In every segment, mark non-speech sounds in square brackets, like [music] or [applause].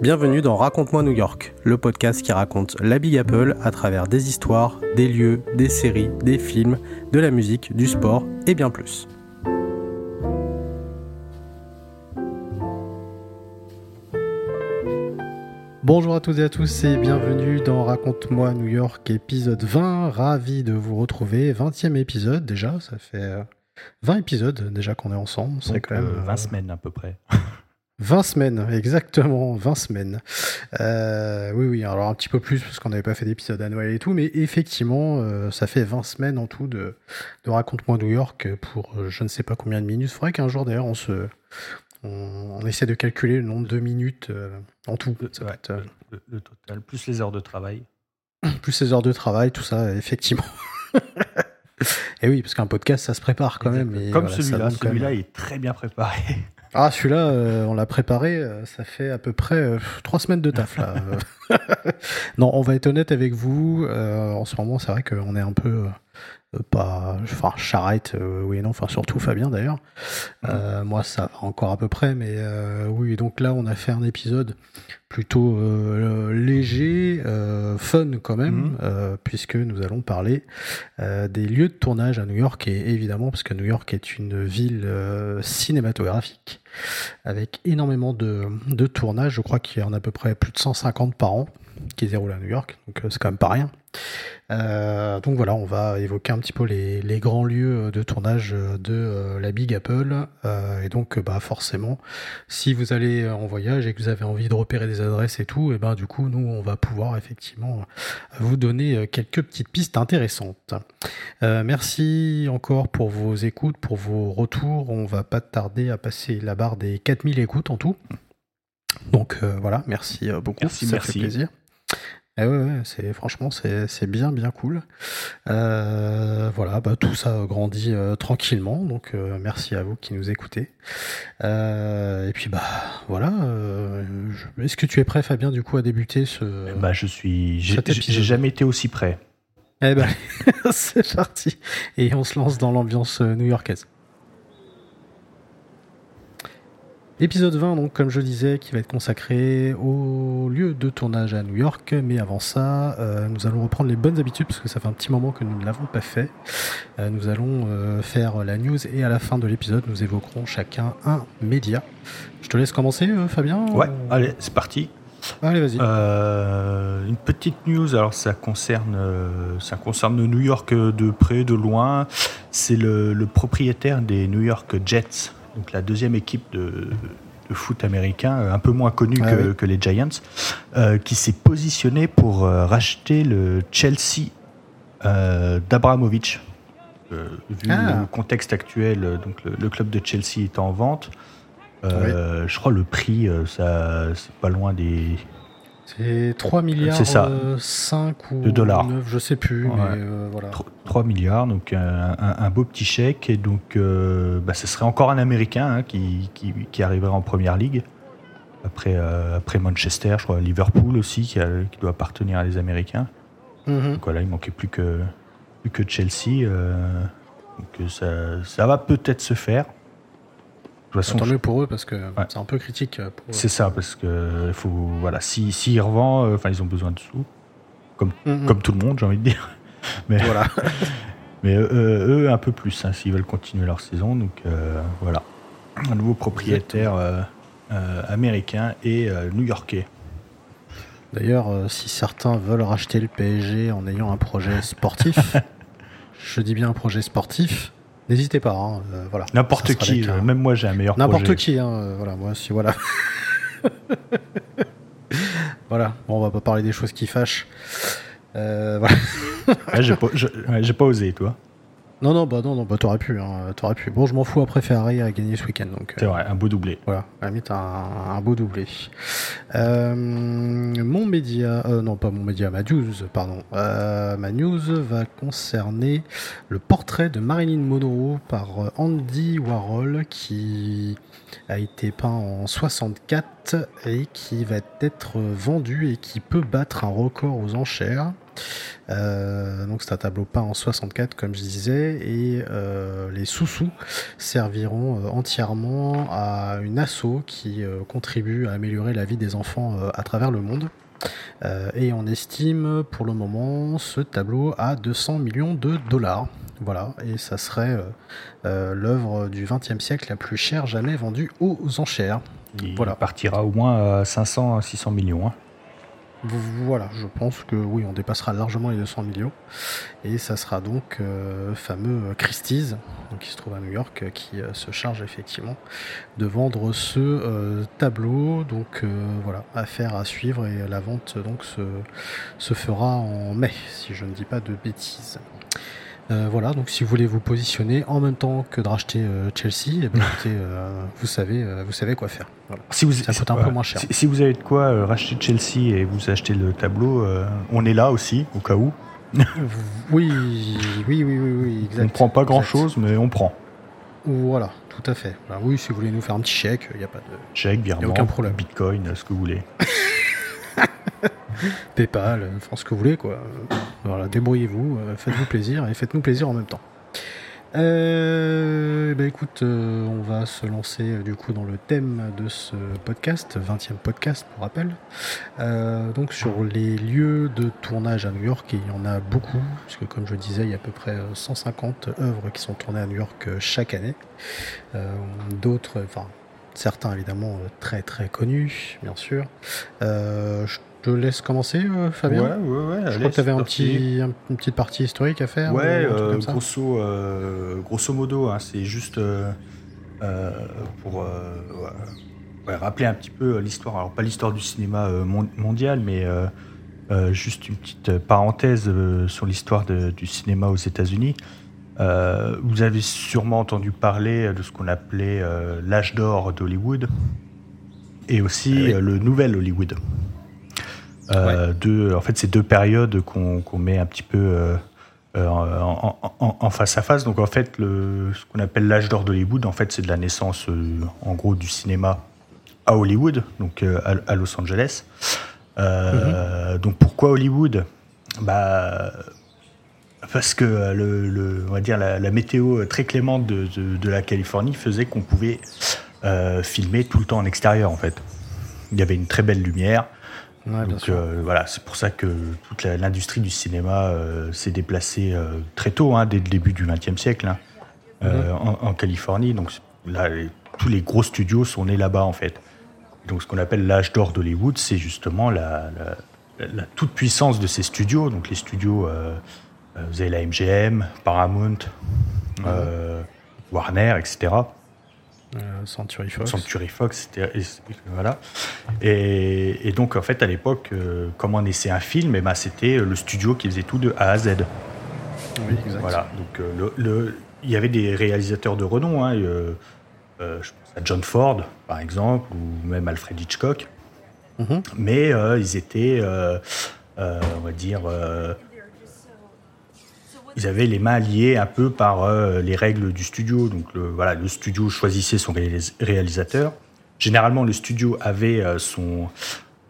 Bienvenue dans Raconte-moi New York, le podcast qui raconte la Big Apple à travers des histoires, des lieux, des séries, des films, de la musique, du sport et bien plus. Bonjour à toutes et à tous et bienvenue dans Raconte-moi New York épisode 20. Ravi de vous retrouver. 20e épisode déjà, ça fait 20 euh, épisodes déjà qu'on est ensemble. C'est quand même 20 euh, semaines à peu près. 20 semaines, exactement, 20 semaines. Euh, oui, oui, alors un petit peu plus parce qu'on n'avait pas fait d'épisode à Noël et tout, mais effectivement, euh, ça fait 20 semaines en tout de, de Raconte-moi New York pour euh, je ne sais pas combien de minutes. Il faudrait qu'un jour d'ailleurs on se. On, essaie de calculer le nombre de minutes en tout. le, total, plus les heures de travail. [clears throat] Plus les heures de travail, tout ça, effectivement. [laughs] et oui, parce qu'un podcast, ça se prépare quand même. Comme celui-là, celui-là est très bien préparé. Ah, celui-là, euh, on l'a préparé, euh, ça fait à peu près euh, trois semaines de taf là. [laughs] [laughs] non, on va être honnête avec vous. en ce moment, c'est vrai qu'on est un peu pas enfin charrette oui et non enfin surtout Fabien d'ailleurs moi ça va encore à peu près mais oui donc là on a fait un épisode plutôt léger fun quand même mhm. puisque nous allons parler des lieux de tournage à New York et évidemment parce que New York est une ville cinématographique avec énormément de, de tournages je crois qu'il y en a à peu près plus de 150 par an qui se déroulent à New York donc c'est quand même pas rien euh, donc voilà, on va évoquer un petit peu les, grands lieux de tournage de euh, la Big Apple. Euh, et donc, bah forcément, si vous allez en voyage et que vous avez envie de repérer des adresses et tout, et ben du coup, nous, on va pouvoir effectivement vous donner quelques petites pistes intéressantes. merci encore pour vos écoutes, pour vos retours. On va pas tarder à passer la barre des 4000 écoutes en tout. Donc voilà, merci beaucoup, merci, ça fait plaisir. Eh ouais, c'est franchement c'est bien bien cool. Euh, voilà, bah, tout ça grandit euh, tranquillement, donc euh, merci à vous qui nous écoutez. et puis bah voilà. Est-ce que tu es prêt, Fabien, du coup, à débuter ce Bah je suis. J'ai jamais été aussi prêt. Eh ben [laughs] c'est parti et on se lance dans l'ambiance new-yorkaise. Épisode 20, donc, comme je disais, qui va être consacré au lieu de tournage à New York. Mais avant ça, euh, nous allons reprendre les bonnes habitudes, parce que ça fait un petit moment que nous ne l'avons pas fait. Euh, nous allons euh, faire la news et à la fin de l'épisode, nous évoquerons chacun un média. Je te laisse commencer, Fabien Ouais, allez, c'est parti. Allez, vas-y. une petite news, alors ça concerne, ça concerne New York de près, de loin. C'est le, le propriétaire des New York Jets donc la deuxième équipe de, foot américain, euh, un peu moins connue ah que, les Giants, euh, qui s'est positionnée pour euh, racheter le Chelsea d'Abramovich. vu ah. le contexte actuel, donc le, club de Chelsea est en vente. Je crois le prix, ça, c'est pas loin des c'est 3 milliards c'est ça. 5 euh, ou de dollars. 9, je sais plus. Mais 3, euh, milliards, donc un, beau petit chèque. Et donc, euh, bah, ce serait encore un Américain hein, qui, qui, arriverait en première ligue. Après, après Manchester, je crois, Liverpool aussi, qui, doit appartenir à des Américains. Mhm. Donc voilà, il manquait plus que, plus que Chelsea. donc ça, ça va peut-être se faire. De toute Tant mieux pour eux parce que c'est un peu critique. C'est ça parce que faut voilà si s'ils revendent, euh, enfin ils ont besoin de sous, comme mm-hmm. comme tout le monde j'ai envie de dire. [laughs] Mais voilà. [laughs] mais eux, un peu plus hein, s'ils veulent continuer leur saison donc euh, voilà un nouveau propriétaire euh, américain et new-yorkais. D'ailleurs, si certains veulent racheter le PSG en ayant un projet sportif, [laughs] je dis bien un projet sportif, N'hésitez pas, hein, euh, voilà. N'importe qui, euh, même moi j'ai un meilleur N'importe qui, hein, euh, voilà, moi aussi, voilà. [laughs] voilà, bon, on va pas parler des choses qui fâchent. voilà. j'ai pas, pas osé, toi. Non, non, bah non, non bah t'aurais pu, hein, t'aurais pu. Bon, je m'en fous après Ferrari a gagné ce week-end, donc. C'est vrai, un beau doublé. Voilà, à la un, un beau doublé. Euh, mon média, euh, non pas mon média, ma news, pardon. Euh, ma news va concerner le portrait de Marilyn Monroe par Andy Warhol, qui a été peint en 64 et qui va être vendu et qui peut battre un record aux enchères. Donc c'est un tableau peint en 64 comme je disais et les sous-sous serviront entièrement à une asso qui contribue à améliorer la vie des enfants à travers le monde. et on estime pour le moment ce tableau à 200 millions de dollars. Voilà, et ça serait euh, euh, l'œuvre du XXe siècle la plus chère jamais vendue aux enchères. Il voilà. partira au moins à 500 à 600 millions. Hein. Voilà, je pense que oui, on dépassera largement les 200 millions. Et ça sera donc euh, fameux Christie's, qui se trouve à New York, qui se charge effectivement de vendre ce tableau. Donc voilà, affaire à suivre et la vente donc se, se fera en mai, si je ne dis pas de bêtises. Euh, voilà, donc si vous voulez vous positionner en même temps que de racheter euh, Chelsea, eh ben, [laughs] euh, vous savez, vous savez quoi faire. Si vous, ça coûte un peu moins cher. Si, vous avez de quoi racheter Chelsea et vous achetez le tableau, on est là aussi au cas où. [laughs] oui, oui, oui, oui, oui, On ne prend pas grand chose, mais on prend. Voilà, tout à fait. oui, si vous voulez nous faire un petit chèque, il n'y a pas de. Chèque, virement, aucun problème. Bitcoin, ce que vous voulez. [laughs] [laughs] PayPal, enfin ce que vous voulez quoi. Voilà, débrouillez-vous, euh, faites-vous plaisir et faites-nous plaisir en même temps. Euh, bah écoute, euh, on va se lancer du coup dans le thème de ce podcast, 20e podcast pour rappel. donc sur les lieux de tournage à New York, il y en a beaucoup, parce que comme je disais, il y a à peu près 150 œuvres qui sont tournées à New York chaque année. D'autres, enfin certains évidemment très très connus, bien sûr. je te laisse commencer, euh, Fabien. Ouais, ouais, ouais. Je crois que tu avais un petit, une petite partie historique à faire. Ouais, euh, grosso, euh, grosso modo, hein, c'est juste pour rappeler un petit peu l'histoire. Alors, pas l'histoire du cinéma mondial, mais juste une petite parenthèse sur l'histoire du cinéma aux États-Unis. vous avez sûrement entendu parler de ce qu'on appelait l'âge d'or d'Hollywood et aussi ah le nouvel Hollywood. Euh, en fait, c'est deux périodes qu'on met un petit peu euh, euh, en, face à face. Donc, en fait, le, ce qu'on appelle l'âge d'or d'Hollywood, en fait, c'est de la naissance, en gros, du cinéma à Hollywood, donc à, Los Angeles. Mhm. Donc, pourquoi Hollywood? Bah, parce que le, on va dire la, météo très clémente de, de la Californie faisait qu'on pouvait filmer tout le temps en extérieur, en fait. Il y avait une très belle lumière. Donc euh, voilà, c'est pour ça que toute l'industrie du cinéma euh, s'est déplacée euh, très tôt, hein, dès le début du XXe siècle, hein, mhm. en, Californie. Donc là, tous les gros studios sont nés là-bas en fait. Donc ce qu'on appelle l'âge d'or d'Hollywood, c'est justement la, toute puissance de ces studios. Donc les studios, vous avez la MGM, Paramount, mhm. Warner, etc. Euh, Century Fox. Century Fox, et, voilà. Et, donc, en fait, à l'époque, euh, comment naissait un film, et eh ben, c'était le studio qui faisait tout de A à Z. Oui, exact. Voilà. Donc, euh, le, il y avait des réalisateurs de renom. Hein, je pense à John Ford, par exemple, ou même Alfred Hitchcock. Mm-hmm. Mais ils étaient, on va dire ils avaient les mains liées un peu par euh, les règles du studio. Donc le, voilà, le studio choisissait son réalisateur. Généralement, le studio avait euh,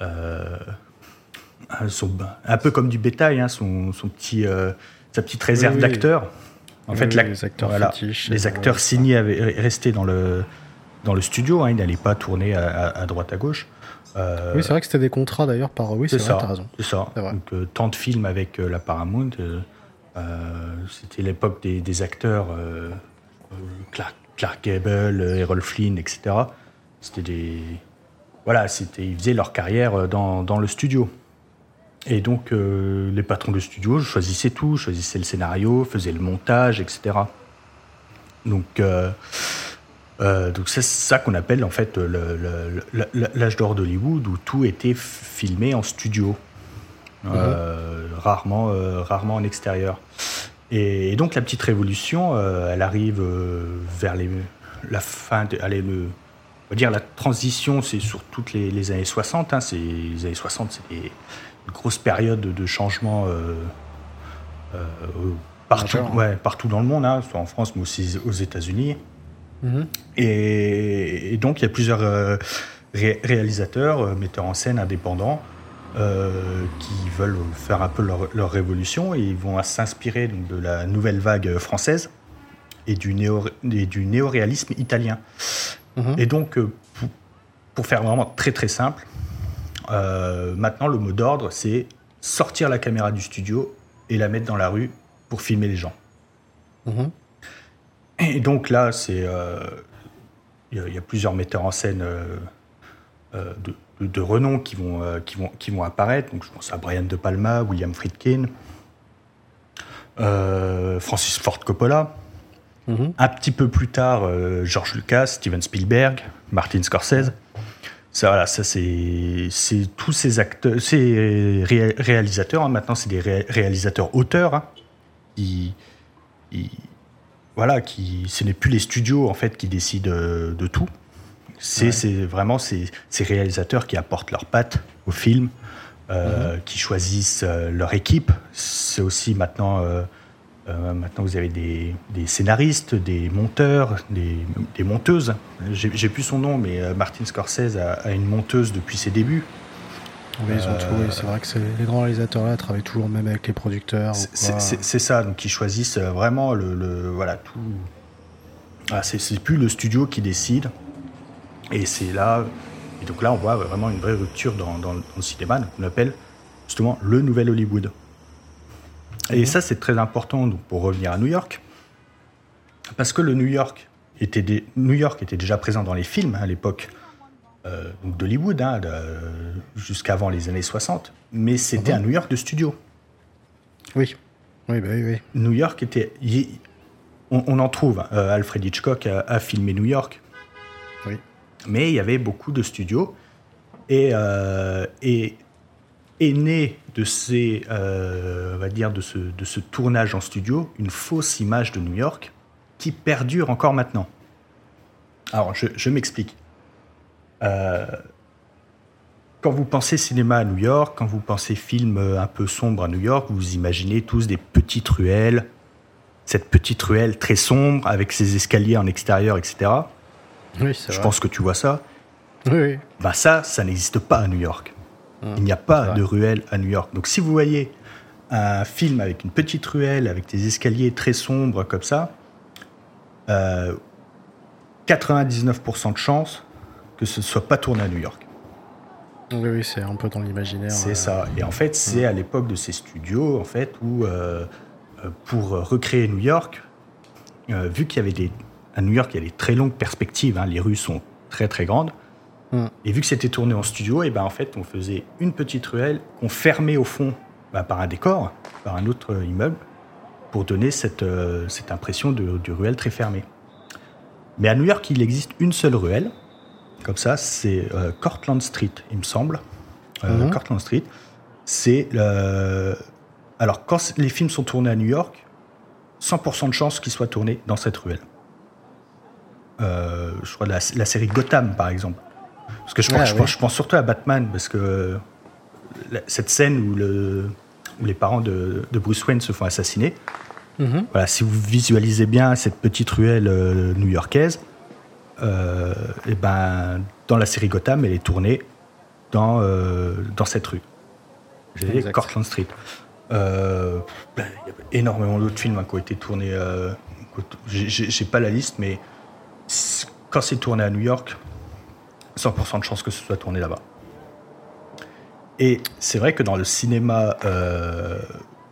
euh, son, un peu comme du bétail, hein, son, son, petit, sa petite réserve d'acteurs. En fait, les acteurs, les acteurs signés avaient resté dans le, dans le studio. Hein, ils n'allaient pas tourner à, droite à gauche. oui, c'est vrai que c'était des contrats d'ailleurs par. Oui, c'est ça. raison. C'est ça. Donc, tant de films avec la Paramount. Euh, c'était l'époque des, acteurs euh, euh, Clark, Clark, Gable, Errol Flynn, etc. C'était des voilà, c'était ils faisaient leur carrière dans, dans le studio. Et donc les patrons de studio choisissaient tout, choisissaient le scénario, faisaient le montage, etc. Donc donc c'est ça qu'on appelle en fait l'âge d'or d'Hollywood où tout était filmé en studio. Euh, rarement, euh, rarement en extérieur. Et, donc la petite révolution, euh, elle arrive vers les, la fin, de, allez, le, on va dire la transition, c'est sur toutes les, années 60. Hein, les années 60, c'est une grosse période de changement partout, ouais, partout dans le monde, hein, soit en France, mais aussi aux États-Unis. Mhm. et, donc, il y a plusieurs réalisateurs, metteurs en scène indépendants, qui veulent faire un peu leur, révolution et ils vont s'inspirer de la nouvelle vague française et du, néo, du néoréalisme italien. Mhm. Et donc, pour, pour, faire vraiment très très simple, maintenant le mot d'ordre c'est sortir la caméra du studio et la mettre dans la rue pour filmer les gens. Mhm. Et donc là, c'est il y, a plusieurs metteurs en scène euh, euh, de, renom qui vont, euh, qui, vont, qui vont apparaître. Donc je pense à Brian De Palma, William Friedkin, Francis Ford Coppola. Mhm. Un petit peu plus tard, George Lucas, Steven Spielberg, Martin Scorsese. Ça, voilà, ça c'est, tous ces acteurs, ces réalisateurs. Hein. maintenant, c'est des réalisateurs auteurs hein, qui, voilà, qui, ce n'est plus les studios en fait qui décident euh, de tout. C'est vraiment ces, réalisateurs qui apportent leurs pattes au film, euh, mhm. qui choisissent euh, leur équipe. C'est aussi maintenant, maintenant vous avez des, scénaristes, des monteurs, des, monteuses. J'ai plus son nom, mais Martin Scorsese a, une monteuse depuis ses débuts. Oui, ils ont tout. C'est vrai que les grands réalisateurs là travaillent toujours même avec les producteurs. C'est ça, donc ils choisissent euh, vraiment le, voilà tout. Ah, c'est plus le studio qui décide. Et c'est là, et donc là on voit vraiment une vraie rupture dans, dans, le cinéma, qu'on appelle justement le nouvel Hollywood. Et mhm. ça c'est très important donc, pour revenir à New York, parce que le New York était, New York était déjà présent dans les films hein, à l'époque. Euh, d'Hollywood, hein, jusqu'avant les années 60, mais c'était un New York de studio. Oui, oui, bah oui, oui. New York était. on, en trouve. Euh, Alfred Hitchcock a, filmé New York. Oui. Mais il y avait beaucoup de studios. Et, euh, est né de ces, on va dire, de ce, de ce tournage en studio, une fausse image de New York qui perdure encore maintenant. Alors, je, m'explique. Euh, quand vous pensez cinéma à New York, quand vous pensez film euh, un peu sombre à New York, vous imaginez tous des petites ruelles, cette petite ruelle très sombre avec ses escaliers en extérieur, etc. Oui, Je pense que tu vois ça. Oui. Bah ça, ça n'existe pas à New York. Hum, Il n'y a pas de ruelle à New York. Donc si vous voyez un film avec une petite ruelle, avec des escaliers très sombres comme ça, 99% euh, de chances que ce ne soit pas tourné à New York. Oui, oui c'est un peu dans l'imaginaire. C'est ça. Et en fait, c'est à l'époque de ces studios, en fait, où euh, euh, pour recréer New York, euh, vu qu'il y avait des à New York, il y a des très longues perspectives. Hein, les rues sont très très grandes. Hmm. Et vu que c'était tourné en studio, et ben en fait, on faisait une petite ruelle qu'on fermait au fond bah, par un décor, par un autre immeuble, pour donner cette, cette impression de, de ruelle très fermée. Mais à New York, il existe une seule ruelle, comme ça, c'est euh, Cortlandt Street, il me semble. Euh, mhm. Cortlandt Street, c'est alors quand les films sont tournés à New York, 100% de chances qu'ils soient tournés dans cette ruelle. Euh, je crois la, la, série Gotham, par exemple. Parce que je, je, pense, surtout à Batman, parce que cette scène où, le, où les parents de, Bruce Wayne se font assassiner, mhm. voilà, si vous visualisez bien cette petite ruelle new-yorkaise, euh, et ben, dans la série Gotham, elle est tournée dans, euh, dans cette rue. J'ai dit Cortlandt Street. Euh, ben, il y a énormément d'autres films hein, qui ont été tournés. J'ai pas la liste, mais quand c'est tourné à New York, 100% de chance que ce soit tourné là-bas. Et c'est vrai que dans le cinéma,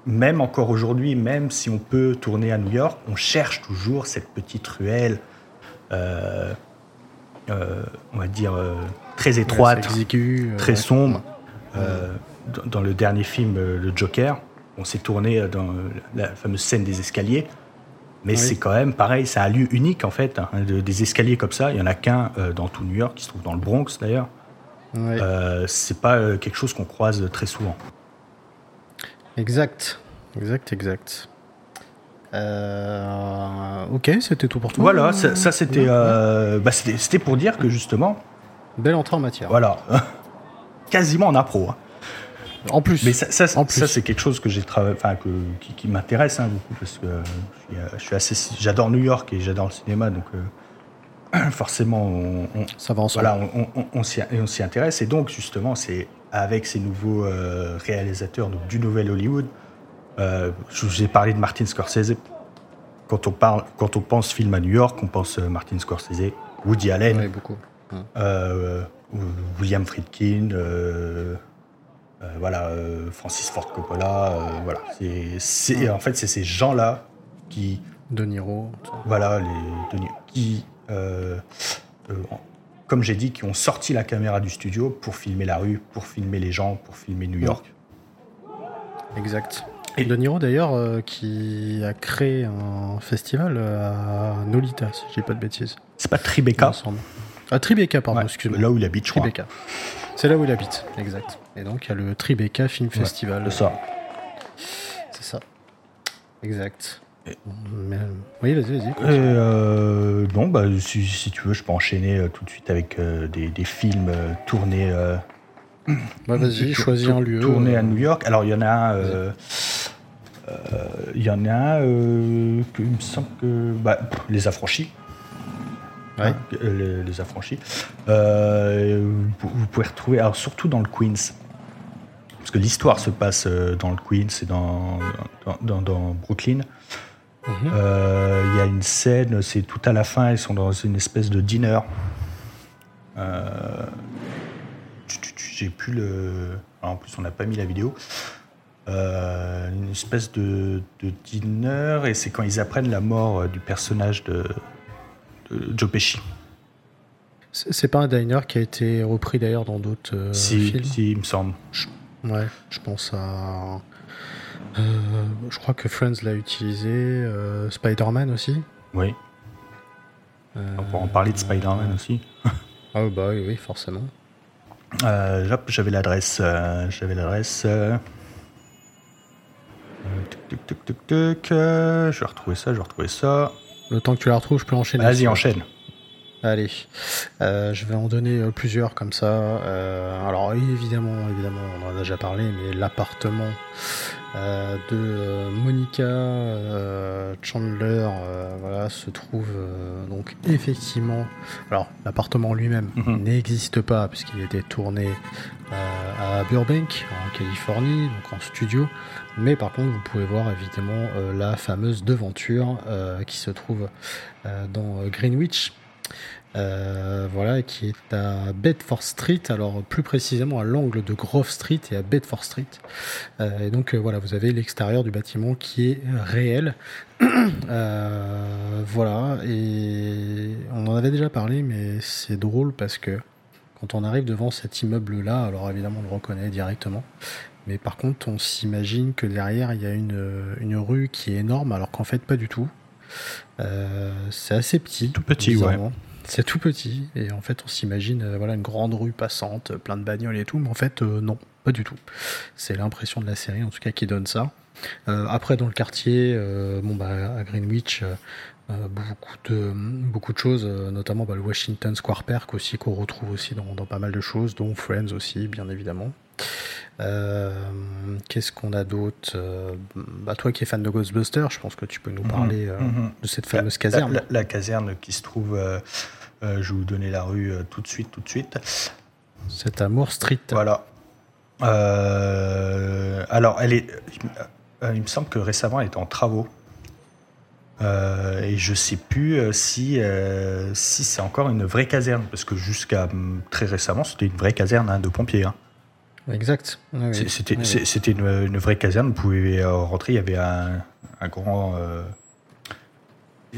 même encore aujourd'hui, même si on peut tourner à New York, on cherche toujours cette petite ruelle euh, euh, on va dire, euh, très étroite, très sombre. Dans, le dernier film, Le Joker, on s'est tourné dans la fameuse scène des escaliers. Mais c'est quand même pareil, c'est un lieu unique en fait. Hein, des escaliers comme ça, il y en a qu'un dans tout New York, qui se trouve dans le Bronx d'ailleurs. c'est pas quelque chose qu'on croise très souvent. Exact, exact, exact. Euh, ok, c'était tout pour toi. Voilà, ça, euh, bah, c'était, c'était pour dire que justement. Belle entrée en matière. Voilà, [laughs] quasiment en impro. Hein. En plus. Mais ça, ça, ça c'est quelque chose que j'ai enfin, que, qui, m'intéresse hein, beaucoup parce que je suis, assez, j'adore New York et j'adore le cinéma, donc euh, [clears throat] forcément, on, ça va ensemble. Voilà, on, s'y intéresse et donc justement, c'est avec ces nouveaux réalisateurs donc, du nouvel Hollywood. je vous ai parlé de Martin Scorsese. Quand on, parle, quand on pense film à New York, on pense Martin Scorsese, Woody Allen, beaucoup. William Friedkin, voilà, Francis Ford Coppola. voilà, c'est, en fait, c'est ces gens-là qui. De Niro. Voilà, les de qui comme j'ai dit, qui ont sorti la caméra du studio pour filmer la rue, pour filmer les gens, pour filmer New York. Exact. Et De Niro d'ailleurs, euh, qui a créé un festival à Nolita, si je dis pas de bêtises. C'est pas Tribeca Ah, Tribeca, pardon, excuse-moi. Là où il habite, je Tribeca. C'est là où il habite, exact. Et donc il y a le Tribeca Film Festival. c'est ça. C'est ça. Exact. Oui, vas-y, vas-y. Euh, bon, bah, si, tu veux, je peux enchaîner euh, tout de suite avec euh, des, films tournés. vas-y, [coughs] choisis un lieu. Tournés à New York. Alors, il y en a un. Il y en a un que, il me semble que. Bah, les Affranchis. Ouais. Hein, les, Affranchis. Vous, pouvez retrouver, alors surtout dans le Queens. Parce que l'histoire se passe dans le Queens et dans, dans, dans Brooklyn. Mhm. Euh, il y a une scène, c'est tout à la fin, ils sont dans une espèce de dîner. Euh, j'ai plus le. en plus, on n'a pas mis la vidéo. Euh, une espèce de, de dîner, et c'est quand ils apprennent la mort du personnage de, Joe Pesci. C'est pas un diner qui a été repris d'ailleurs dans d'autres films Si, il me semble. ouais, je pense à euh, je crois que Friends l'a utilisé. Euh, Spider-Man aussi Oui. On pourra en parler de Spider-Man aussi. ah bah oui, oui forcément. Euh, j'avais l'adresse. j'avais l'adresse. Tuc, tuc, tuc, tuc, Je vais retrouver ça, je vais retrouver ça. Le temps que tu la retrouves, je peux enchaîner. Vas-y, enchaîne. Allez, je vais en donner plusieurs comme ça. alors évidemment, évidemment, on en a déjà parlé, mais l'appartement euh, de euh, Monica euh, Chandler voilà, se trouve donc effectivement. Alors, l'appartement lui-même mhm. n'existe pas puisqu'il était tourné à Burbank, en Californie, donc en studio. Mais par contre, vous pouvez voir évidemment la fameuse devanture qui se trouve dans Greenwich. Euh, voilà, qui est à Bedford Street, alors plus précisément à l'angle de Grove Street et à Bedford Street. Euh, et donc euh, voilà, vous avez l'extérieur du bâtiment qui est réel. [clears throat] voilà, et on en avait déjà parlé, mais c'est drôle parce que quand on arrive devant cet immeuble-là, alors évidemment on le reconnaît directement, mais par contre on s'imagine que derrière il y a une, une rue qui est énorme, alors qu'en fait pas du tout. c'est assez petit. Tout petit, ouais. C'est tout petit et en fait on s'imagine euh, voilà une grande rue passante, euh, plein de bagnoles et tout, mais en fait euh, non, pas du tout. C'est l'impression de la série en tout cas qui donne ça. après dans le quartier, bon bah à Greenwich. beaucoup de beaucoup de choses, notamment bah, le Washington Square Park aussi qu'on retrouve aussi dans, dans, pas mal de choses, dont Friends aussi bien évidemment. Qu'est-ce qu'on a d'autre bah, Toi qui es fan de Ghostbusters, je pense que tu peux nous mhm. parler mhm. de cette fameuse caserne. La, la, caserne qui se trouve euh, je vais vous donner la rue euh, tout de suite, tout de suite. C'est Amour Street. Voilà. Euh, alors, elle est. il me semble que récemment, elle était en travaux. et je sais plus si, si c'est encore une vraie caserne, parce que jusqu'à hum, très récemment, c'était une vraie caserne hein, de pompiers. Hein. Exact. C'était une, vraie caserne, vous pouvez rentrer, il y avait un, un grand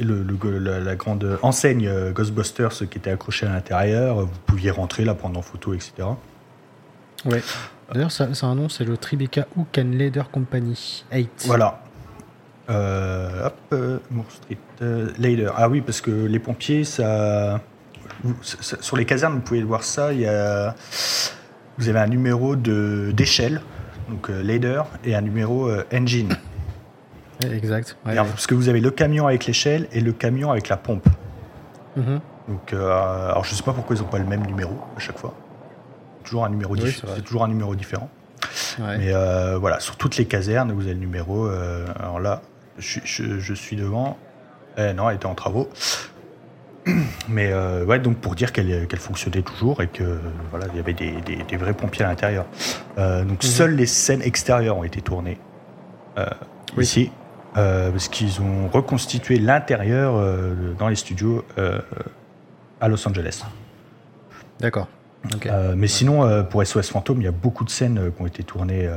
le, la, grande enseigne euh, Ghostbusters qui était accrochée à l'intérieur. Vous pouviez rentrer, là, prendre en photo, etc. Ouais. D'ailleurs, c'est un nom, c'est le Tribeca Hook and Leather Company 8. Voilà. Euh, hop, euh, Street euh, Ah oui, parce que les pompiers, ça... sur les casernes, vous pouvez voir ça. Il y a... Vous avez un numéro d'échelle, donc Lader, et un numéro Engine. Exact. parce que vous avez le camion avec l'échelle et le camion avec la pompe. Mm-hmm. Donc, euh, alors je sais pas pourquoi ils n'ont pas le même numéro à chaque fois. Toujours un numéro c'est toujours un numéro différent. Mais euh, voilà, sur toutes les casernes, vous avez le numéro. Euh, alors là, je, suis devant. Eh, non, elle était en travaux. [clears throat] Mais euh, ouais, donc pour dire qu'elle fonctionnait toujours et que voilà, il y avait des, des, des vrais pompiers à l'intérieur. Euh, donc Mhm. seules les scènes extérieures ont été tournées euh, Oui. ici, parce qu'ils ont reconstitué l'intérieur dans les studios à Los Angeles. D'accord. Mais sinon, pour SOS Fantôme, il y a beaucoup de scènes qui ont été tournées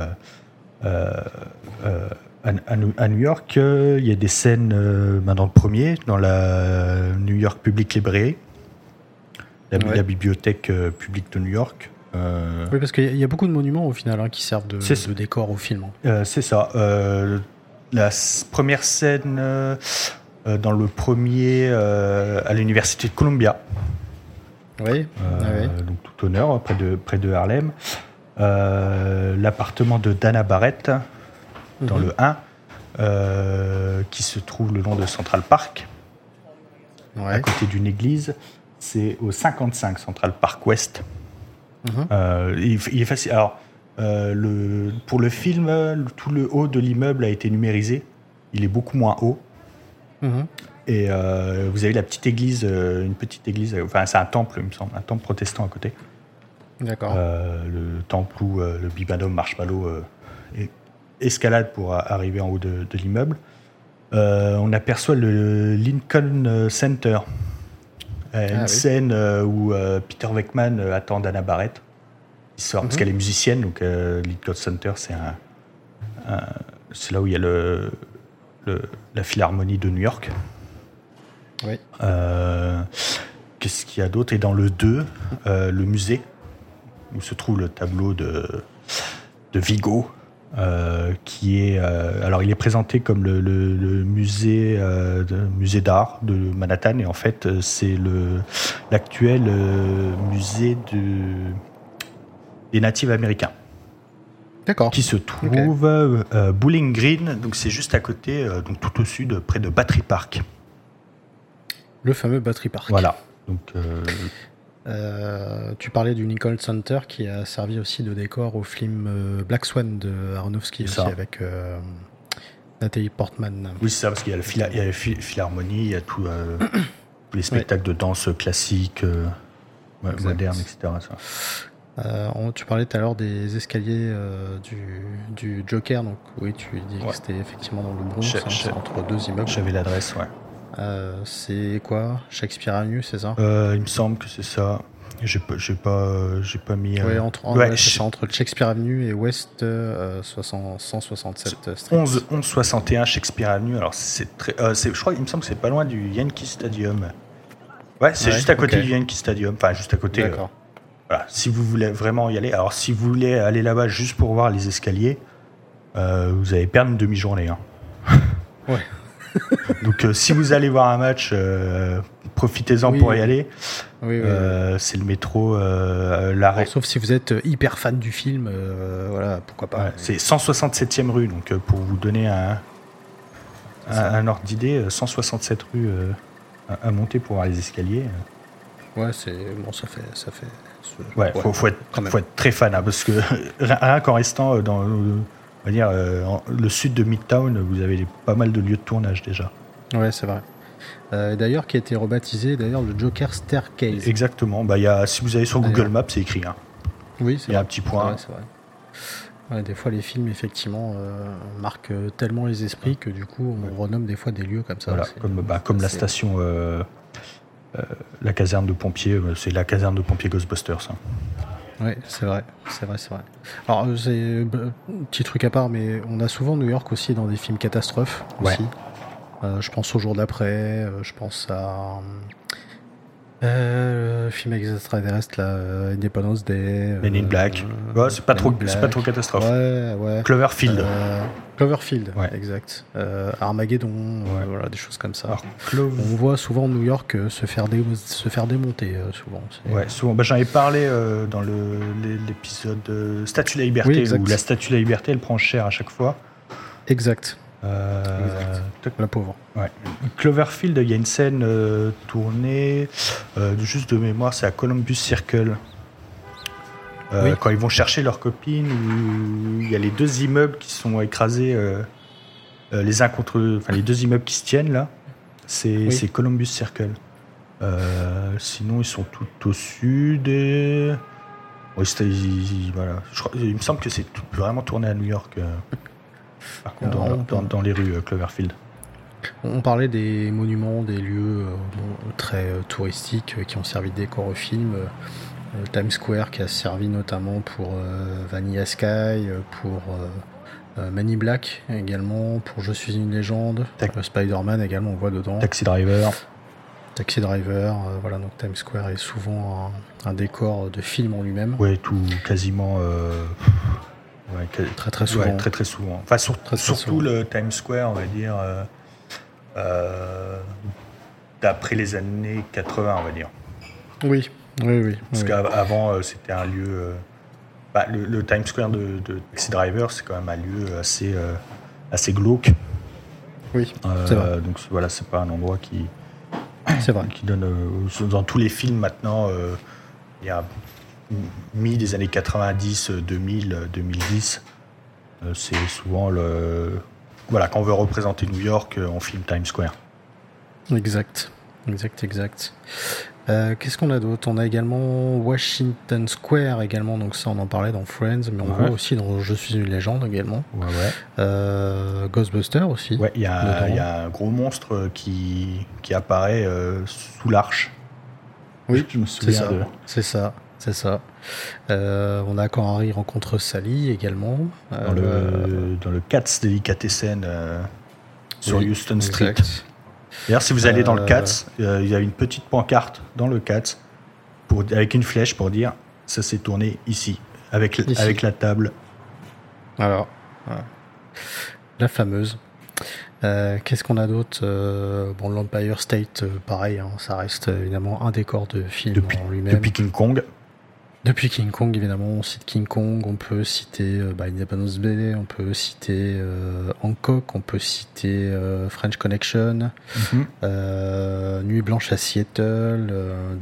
à, New- York. Euh, Il y a des scènes euh, ben, dans le premier, dans la New York Public Library, la, Ouais. la bibliothèque euh, publique de New York. Euh, Oui, parce qu'il y a- beaucoup de monuments au final hein, qui servent de, de décor au film. hein. euh, C'est ça. Euh, la première scène dans le premier à l'université de Columbia. Oui. Ah oui. donc tout honneur, près de, près de Harlem. L'appartement de Dana Barrett, dans Mhm. le 1, euh, qui se trouve le long de Central Park, à côté d'une église. C'est au 55 Central Park West. Mhm. Euh, il, est facile. Alors, euh, le, pour le film, le- tout le haut de l'immeuble a été numérisé. Il est beaucoup moins haut. Mhm. Et euh, vous avez la petite église, une petite église, enfin c'est un temple, il me semble, un temple protestant à côté. D'accord. Euh, le temple où le Bibadom Marshmallow escalade pour arriver en haut de, de l'immeuble. Euh, on aperçoit le Lincoln euh, Center. Euh, Ah une oui. scène où Peter Weckman attend Dana Barrett. Il sort parce Mhm. qu'elle est musicienne, donc Lincoln Center, c'est un, un- c'est là où il y a le, le- la Philharmonie de New York. Oui. Qu'est-ce qu'il y a d'autre? Et dans le 2, euh, le musée, où se trouve le tableau de, de Vigo, euh, qui est. euh, alors, il est présenté comme le, le- le musée euh, de- musée d'art de Manhattan, et en fait, c'est le l'actuel musée de- des natifs américains D'accord. qui se trouve euh, Bowling Green, donc c'est juste à côté, donc tout au sud, près de Battery Park. Le fameux Battery Park. Voilà. Donc, euh, tu parlais du Lincoln Center qui a servi aussi de décor au film euh, Black Swan de Aronofsky aussi avec euh, Nathalie Portman. oui, c'est ça, parce qu'il y a le phila- il y a la phi- philharmonie, il y a tout, euh, tous les spectacles de danse Exact. modernes, etc. ça. On- tu parlais tout à l'heure des escaliers du, du Joker, donc oui, tu dis Ouais. que c'était effectivement dans le Bronx, hein, entre deux immeubles. J'avais l'adresse, ouais. Euh, c'est quoi Shakespeare Avenue, c'est ça? Euh, il me semble que c'est ça. J'ai pas, j'ai pas, j'ai pas mis. euh, Ouais, entre, en- ouais, ouais, entre Shakespeare Avenue et West euh, 60 167 Street. 11, 1161 Shakespeare Avenue. Alors c'est très, euh, c'est- je crois, il me semble que c'est pas loin du Yankee Stadium. Ouais, c'est juste à côté du Yankee Stadium. Enfin, juste à côté. euh, D'accord. Voilà, si vous voulez vraiment y aller, alors si vous voulez aller là-bas juste pour voir les escaliers, euh, vous allez perdre une demi-journée. hein. Ouais. [laughs] [laughs] Donc euh, si vous allez voir un match, euh, profitez-en Oui. pour y aller. Oui. Euh, C'est le métro, l'arrêt. Sauf si vous êtes hyper fan du film, voilà, pourquoi pas. Ouais, c'est 167e rue, donc pour vous donner un, un, un ordre d'idée, euh, 167 rue à, à monter pour voir les escaliers. Ouais, c'est bon, ça fait, ça fait. c'est- Ouais, faut, faut être, faut très fan, hein, parce que [laughs] rien qu'en restant dans on va dire, euh, le sud de Midtown, vous avez pas mal de lieux de tournage déjà. Ouais, c'est vrai. Euh, d'ailleurs, qui a été rebaptisé d'ailleurs le Joker Staircase. Exactement. Bah, y a, si vous allez sur. Google Maps, c'est écrit. hein. Oui, c'est Il y a vrai. un petit point. c'est vrai. Ouais, des fois, les films, effectivement, euh, marquent tellement les esprits que du coup, on renomme des fois des lieux comme ça. Voilà, comme, bah, comme la station, la caserne de pompiers, c'est la caserne de pompiers Ghostbusters. hein. Ouais, c'est vrai, c'est vrai, c'est vrai. Alors, c'est euh, petit truc à part, mais on a souvent New York aussi dans des films catastrophes Ouais. aussi. Euh, je pense au jour d'après, euh, je pense à euh, le film extraterrestre, là, euh, Independence Day. Men in euh, Black. euh, Ouais, c'est pas trop, c'est pas trop catastrophe. Ouais, ouais. Cloverfield. Euh, Cloverfield, Ouais. exact. Euh, Armageddon, euh, Ouais. voilà, des choses comme ça. Alors, On voit souvent New York euh, se faire, dé- se faire démonter, euh, souvent. Ouais, souvent. Bah, J'en ai parlé euh, dans l'épisode euh, Statue de la Liberté, Oui, où la Statue de la Liberté, elle prend cher à chaque fois. Exact, Euh, la pauvre. Cloverfield, il y a une scène euh, tournée, euh, juste de mémoire, c'est à Columbus Circle. Euh, Oui. Quand ils vont chercher leur copine, où il y a les deux immeubles qui sont écrasés les uns contre, enfin les deux immeubles qui se tiennent là, c'est Oui. Columbus Circle. Sinon, ils sont tout au sud et. Voilà. Je il me semble que c'est vraiment tourné à New York. Euh, par contre, dans, Alors, dans- dans les rues euh, Cloverfield. On parlait des monuments, des lieux euh, bon, très touristiques qui ont servi de décor au film. Times Square qui a servi notamment pour Vanilla Sky, pour Manny Black également, pour Je suis une légende, Spider-Man également on voit dedans, Taxi Driver. Taxi Driver, euh, voilà donc Times Square est souvent un, un décor de film en lui-même, Ouais, tout quasiment. euh, ouais, très très souvent. Ouais, très très souvent. Enfin, sur- Très, très surtout souvent. le Times Square, on va dire, euh, euh, d'après les années 80, on va dire. Oui, oui, oui. Parce oui. qu'avant, euh, c'était un lieu. bah, le, le Times Square de, de Taxi Driver, c'est quand même un lieu assez, euh, assez glauque. Oui, c'est vrai. donc voilà, c'est pas un endroit qui, c'est vrai. qui donne. dans tous les films maintenant, il y a mis des années 90, euh, 2000, euh, 2010. euh, c'est souvent le. Voilà, quand on veut représenter New York, euh, on filme Times Square. Exact, exact, exact. Euh, Qu'est-ce qu'on a d'autre? On a également Washington Square également, donc ça on en parlait dans Friends, mais on Ouais. voit aussi dans Je suis une légende également. Ouais, ouais. Euh, Ghostbuster aussi. Ouais, il y, a- y un gros monstre qui, qui apparaît euh, sous l'arche. Oui, je me c'est souviens ça, de. C'est ça. Euh, on a quand Harry rencontre Sally également. Dans, Euh, le, dans le Katz Delicatessen euh, sur oui, Houston Street. D'ailleurs, si vous allez dans le Euh, Katz, euh, il y a une petite pancarte dans le Katz pour, avec une flèche pour dire ça s'est tourné ici, avec, Ici. avec la table. Alors, voilà. la fameuse. Euh, Qu'est-ce qu'on a d'autre? Euh, Bon, l'Empire State, euh, pareil, hein, ça reste euh, évidemment un décor de film Depuis, en lui-même. depuis King Kong. Depuis King Kong, évidemment, on cite King Kong, on peut citer euh, bah, Independence Day, on peut citer euh, Hancock, on peut citer euh, French Connection, Mhm. euh, Nuit Blanche à Seattle,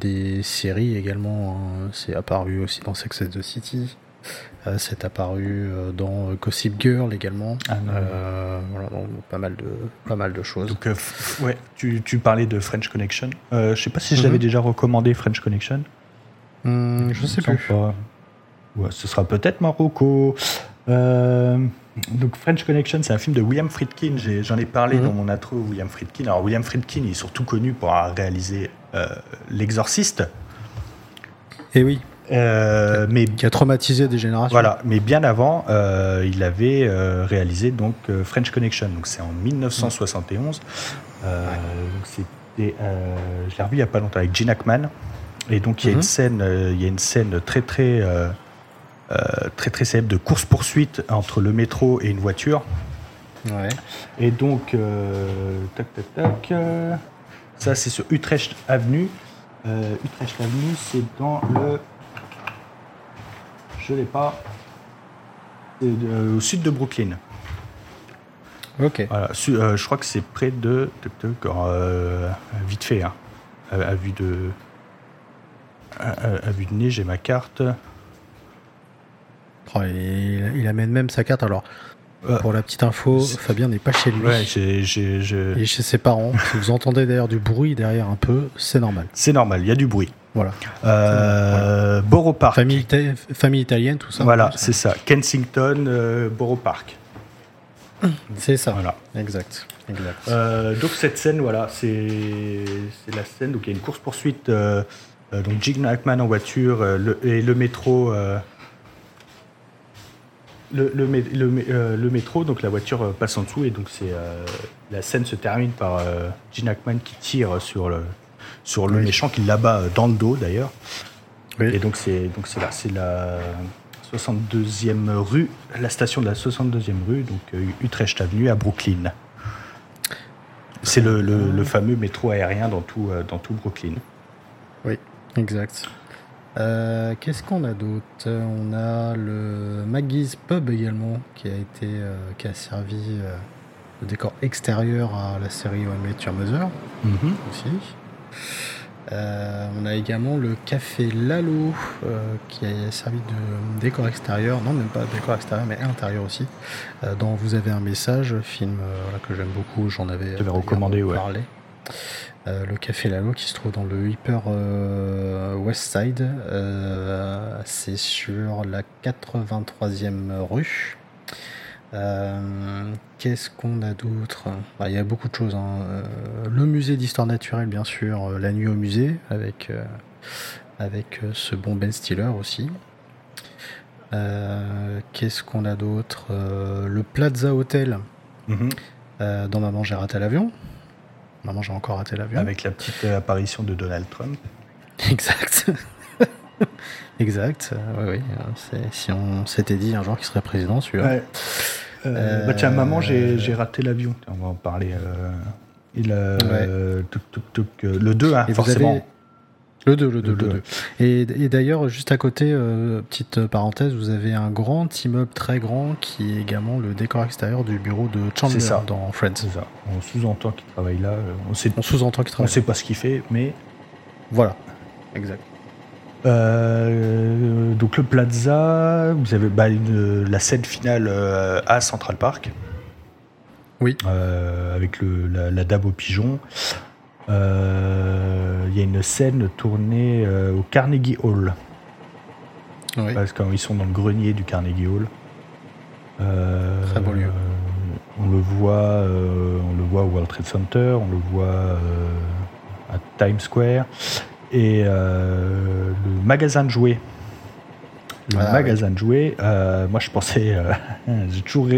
des séries également. hein. c'est apparu aussi dans Sex and the City. C'est apparu dans Gossip Girl également. Ah, voilà, donc pas mal de pas mal de choses. Donc, ouais, tu, tu parlais de French Connection. Je sais pas si je Mhm. l'avais déjà recommandé, French Connection. Hum, je Il sais plus. pas. Ouais, ce sera peut-être Marocco. Euh, donc French Connection, c'est un film de William Friedkin. J'en ai, parlé Mhm. dans mon intro, William Friedkin. Alors William Friedkin, il est surtout connu pour avoir réalisé euh, L'Exorciste. Et oui, Euh, mais qui a traumatisé des générations. voilà, mais bien avant, euh, il avait euh, réalisé donc French Connection. Donc c'est en 1971. Euh, donc c'était, je l'ai revu il y a pas longtemps avec Gene Hackman. Et donc il y a Mhm. une scène, euh, il y a une scène très très euh, euh, très très célèbre de course poursuite entre le métro et une voiture. Ouais. Et donc tac tac tac. ça c'est sur Utrecht Avenue. Utrecht Avenue, c'est dans le je l'ai pas. Au sud de Brooklyn. Ok. Voilà, je crois que c'est près de. vite fait, hein, à vue de. À, à- à vue de nez, j'ai ma carte. Oh, il, il amène même sa carte. Alors, Euh, pour la petite info, Fabien n'est pas chez lui. Ouais, j'ai, j'ai- je- Il est chez ses parents. si vous entendez d'ailleurs du bruit derrière un peu, c'est normal. c'est normal, il y a du bruit. Voilà. Euh, Borough Park. Famille, ita- famille italienne, tout ça. Voilà, c'est ça. Kensington, euh, Borough Park. C'est ça. Voilà. Exact. Exact. Euh, donc cette scène, voilà, c'est c'est la scène. Donc il y a une course poursuite. euh, donc Gene Hackman en voiture euh, le- et le métro. euh, le, le, le euh, le métro, donc la voiture euh, passe en dessous et donc c'est euh, la scène se termine par euh, Gene Hackman qui tire sur le sur le Oui. méchant qui l'abat euh, dans le dos d'ailleurs. Oui. Et donc c'est donc c'est là, c'est la 62e rue, la station de la 62e rue, donc euh, Utrecht Avenue à Brooklyn. C'est le, le- le fameux métro aérien dans tout, euh, dans tout Brooklyn. Exact. Euh, Qu'est-ce qu'on a d'autre? On a le Maggie's Pub également, qui a été, euh, qui a servi euh, de décor extérieur à la série One Met Your Mother aussi. Euh, on a également le café Lalo euh, qui a servi de décor extérieur, non même pas décor extérieur mais intérieur aussi, euh, dont vous avez un message, film voilà, que j'aime beaucoup, j'en avais T'avais euh, recommandé, également ouais. Parlé. le Café Lalo qui se trouve dans le Hyper West Side. c'est sur la 83e rue. Qu'est-ce qu'on a d'autre? Bah, Il y a beaucoup de choses. Hein. le musée d'histoire naturelle, bien sûr. la nuit au musée avec, avec ce bon Ben Stiller aussi. Qu'est-ce qu'on a d'autre? Le Plaza Hotel. Mhm. dans Maman, j'ai raté l'avion. Maman, j'ai encore raté l'avion. Avec la petite euh, apparition de Donald Trump. [laughs] Exact. [laughs] exact. oui, oui. Si on s'était dit un jour qu'il serait président, celui-là. Ouais. Euh, bah tiens, maman, j'ai raté l'avion. On va en parler. Euh, il, le 2, hein, forcément. Le 2, le 2, le 2. Et, d'ailleurs, juste à côté, euh, petite parenthèse, vous avez un grand immeuble très grand qui est également le décor extérieur du bureau de Chandler dans Friends. C'est ça. On sous-entend qu'il travaille là. Euh, on, sait, on sous-entend qu'il travaille. On sait pas ce qu'il fait, mais. Voilà. Exact. Euh, donc le Plaza, vous avez bah, la scène finale à Central Park. Oui. avec le, la, la, dame au pigeon. Euh, il y a une scène tournée euh, au Carnegie Hall. Parce qu'ils sont dans le grenier du Carnegie Hall. Euh, Très beau lieu. on le voit, on le voit au World Trade Center, on le voit à Times Square et le magasin de jouets. Le ah, magasin de jouets, moi je pensais, [laughs] j'ai toujours,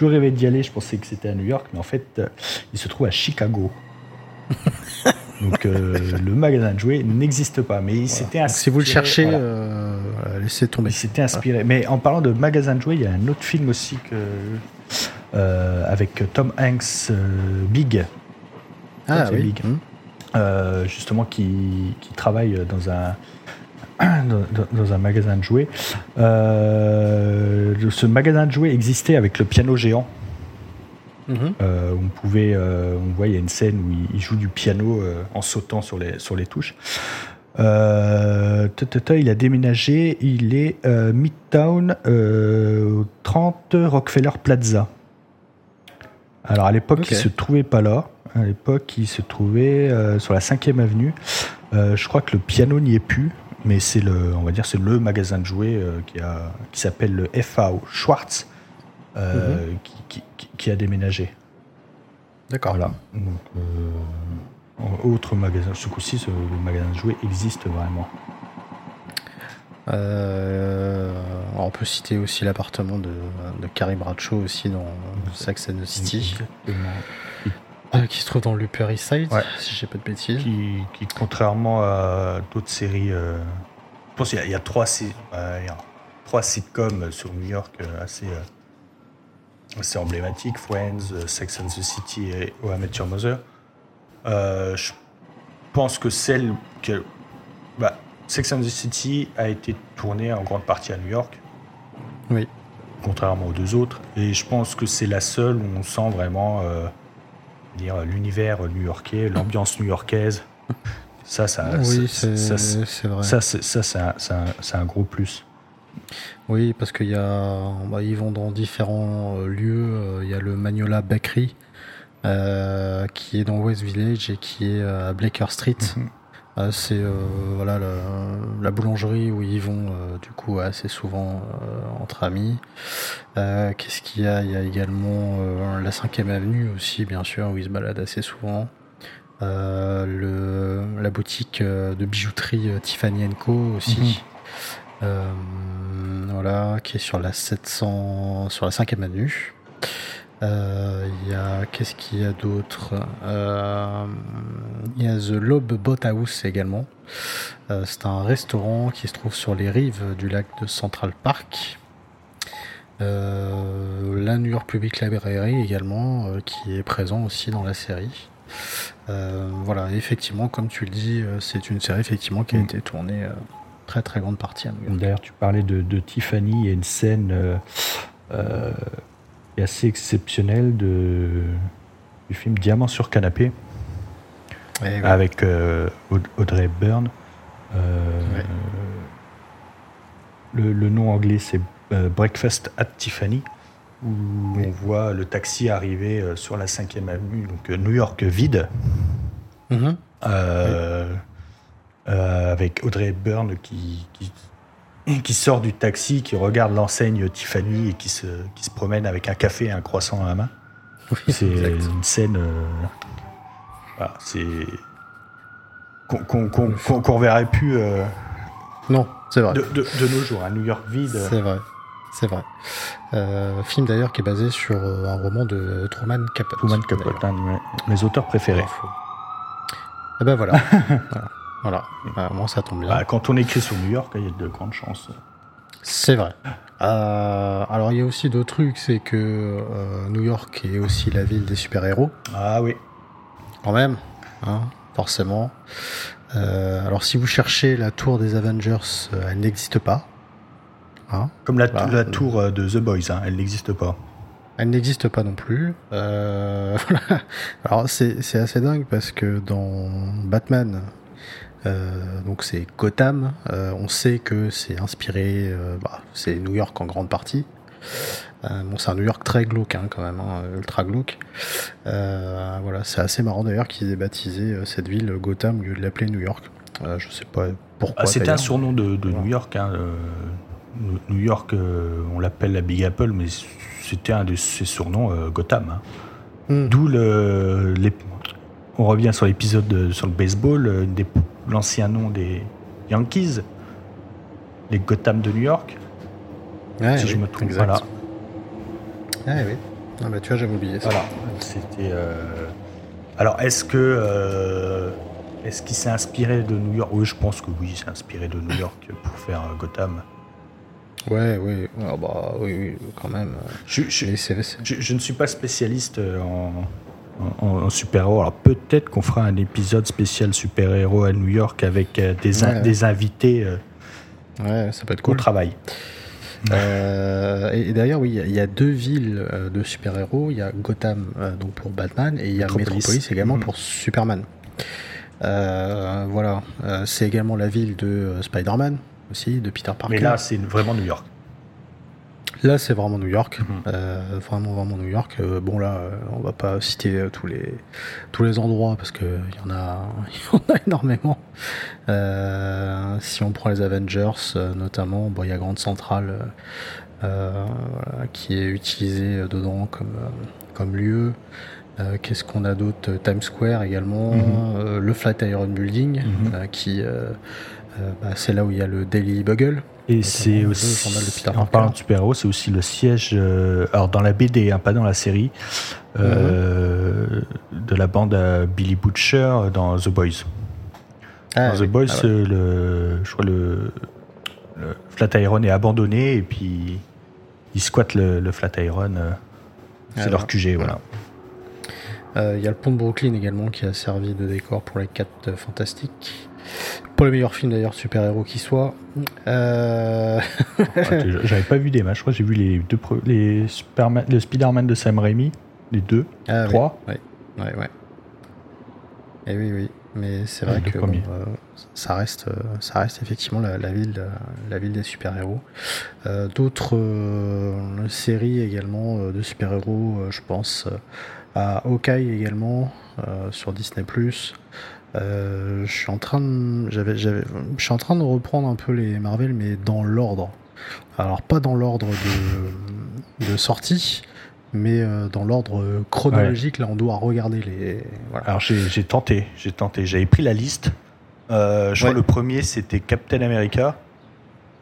rêvé d'y aller, je pensais que c'était à New York, mais en fait il se trouve à Chicago. Donc euh, le magasin de jouets n'existe pas. Mais c'était Si vous le cherchez, euh, laissez tomber. Il s'était inspiré. Mais en parlant de magasin de jouets, il y a un autre film aussi que, euh, avec Tom Hanks, Big. Ah oui. Big. Hum. justement, qui, qui, travaille dans un. [clears throat] Dans, un magasin de jouets. ce magasin de jouets existait avec le piano géant Mhm. Euh, on pouvait, euh, on voit, il y a une scène où il, joue du piano euh, en sautant sur les, sur les touches. il a déménagé, il est Midtown, 30 Rockefeller Plaza. Alors à l'époque, il se trouvait pas là. À l'époque, il se trouvait sur la 5e avenue. je crois que le piano n'y est plus, mais c'est le, on va dire, c'est le magasin de jouets qui, a, qui s'appelle le FAO Schwartz, mhm. qui, qui a déménagé. D'accord. Voilà. Donc, euh, autre magasin, ce coup-ci, ce, le magasin de jouets existe vraiment. Euh, on peut citer aussi l'appartement de, de Carrie Bradshaw aussi dans the City. Euh, qui se trouve dans l'Upper East Side, si j'ai pas de bêtises. Qui, qui contrairement à d'autres séries, je pense qu'il y, a trois, il y a trois sitcoms sur New York assez c'est emblématique, Friends, euh, Sex and the City et How I Met Your Mother. Euh, je pense que celle que. Bah, Sex and the City a été tournée en grande partie à New York. Oui. Contrairement aux deux autres. Et je pense que c'est la seule où on sent vraiment euh, l'univers new-yorkais, l'ambiance new-yorkaise. Ça, ça, oui, c'est vrai. Ça, c'est un, un, gros plus. Oui, parce qu'il y a, bah, ils vont dans différents euh, lieux. Euh, il y a le Magnola Bakery euh, qui est dans West Village et qui est à Blaker Street. Mhm. c'est voilà la, boulangerie où ils vont du coup assez souvent entre amis. Qu'est-ce qu'il y a? Il y a également la 5 avenue aussi, bien sûr, où ils se baladent assez souvent. le, la boutique de bijouterie Tiffany Co aussi. Mhm. Euh, voilà, qui est sur la 700, sur la 5e avenue. Euh, il y a qu'est-ce qu'il y a d'autre? Euh, Il y a The Lobe Boat House également. c'est un restaurant qui se trouve sur les rives du lac de Central Park. la New York Public Library également, qui est présent aussi dans la série. voilà, effectivement, comme tu le dis, c'est une série effectivement qui a mm. été tournée très très grande partie à D'ailleurs, tu parlais de, Tiffany, il y a une scène euh, euh, assez exceptionnelle de, du film Diamant sur canapé avec euh, Audrey Byrne. Le, nom anglais c'est Breakfast at Tiffany où on voit le taxi arriver sur la 5e avenue, donc New York vide. Mhm. Euh, euh, avec Audrey Hepburn qui, qui, qui sort du taxi, qui regarde l'enseigne Tiffany et qui se, qui se promène avec un café et un croissant à la main. C'est une scène. euh, voilà, c'est. qu'on qu'on- qu'on verrait plus euh, Non, c'est vrai. de, de- de nos jours. À New York vide. C'est vrai. C'est vrai. Euh, film d'ailleurs qui est basé sur un roman de Truman Capote. Truman Capote, un de mes, mes auteurs préférés. Et ben voilà. [laughs] voilà. Voilà. Bah, moins ça tombe bien. Bah, quand on écrit sur New York, il y a de grandes chances. C'est vrai. Euh, alors il y a aussi d'autres trucs, c'est que euh, New York est aussi la ville des super-héros, Ah oui. quand même, hein, forcément. Euh, alors si vous cherchez la tour des Avengers, elle n'existe pas. Hein. Comme la, Bah, la tour de The Boys, hein, elle n'existe pas. Elle n'existe pas non plus. Euh, [laughs] voilà. Alors c'est assez dingue parce que dans Batman, euh, donc c'est Gotham, euh, on sait que c'est inspiré, euh, bah, c'est New York en grande partie. Bon, c'est un New York très glauque hein, quand même, hein, ultra glauque. Voilà, c'est assez marrant d'ailleurs qu'ils aient baptisé cette ville Gotham au lieu de l'appeler New York. Je sais pas pourquoi. Ah, C'était un surnom de, de New York. hein, New York, on l'appelle la Big Apple, mais c'était un de ses surnoms, Gotham. Hmm. D'où le. les- on revient sur l'épisode de- sur le baseball, euh, des- l'ancien nom des Yankees, les Gotham de New York, Ouais, si oui, je me trompe. exact. Voilà. Ah oui. Ah bah tu vois, j'avais oublié ça. Voilà. C'était. euh, Alors, est-ce que. euh, Est-ce qu'il s'est inspiré de New York? Oui, je pense que oui, il s'est inspiré de New York pour faire euh, Gotham. Ouais, oui, Ah bah, oui, oui, quand même. Je, ne suis pas spécialiste en, en- en super-héros. Alors, peut-être qu'on fera un épisode spécial super-héros à New York avec euh, des, in- Ouais. des invités euh, Ouais, ça peut être au cool. travail. Euh, et et d'ailleurs, oui, il y a- il y, a deux villes euh, de super-héros. Il y a Gotham euh, donc pour Batman et il y a Metropolis. Également Mhm. pour Superman. Voilà, c'est également la ville de Spider-Man aussi, de Peter Parker. Mais là, c'est vraiment New York. Là, c'est vraiment New York, Mhm. Euh, vraiment vraiment New York. Euh, bon là, euh, on va pas citer tous les tous les endroits parce que il y en a [laughs] y en a énormément. Si on prend les Avengers, notamment, bon, il y a Grande Centrale voilà, qui est utilisée dedans comme comme lieu. Qu'est-ce qu'on a d'autre? Times Square également, Mhm. euh, le Flatiron Building, Mhm. qui bah, c'est là où il y a le Daily Bugle. Et c'est aussi, de en parlant de super-héros, c'est aussi le siège, euh, alors dans la BD, hein, pas dans la série, euh, de la bande à Billy Butcher dans The Boys. Ah, dans The. Boys, Ah ouais. euh, le, je crois le, le Flatiron est abandonné et puis ils squattent le, le Flatiron. euh, c'est Ah, leur ouais. QG, voilà. Euh, Il y a le pont de Brooklyn également qui a servi de décor pour les 4 fantastiques. Pour le meilleur film d'ailleurs, super-héros qui soit. Euh... Ouais, J'avais pas vu des matchs, je crois j'ai vu les deux les Superman, le Spider-Man de Sam Raimi, les deux, ah, oui. trois. Ouais, ouais, ouais. Et oui, oui. Mais c'est vrai que bon, euh, ça, reste, euh, ça reste effectivement la, la ville, la ville des super-héros. Euh, D'autres euh, séries également de super-héros, je pense à Hawkeye également sur Disney+. Euh, je suis en train de, j'avais, j'avais, je suis en train de reprendre un peu les Marvel, mais dans l'ordre. Alors pas dans l'ordre de, de sortie, mais euh, dans l'ordre chronologique. Là, on doit regarder les. Voilà. Alors j'ai j'ai tenté, j'ai tenté, j'avais pris la liste. Euh, je crois Ouais. le premier c'était Captain America.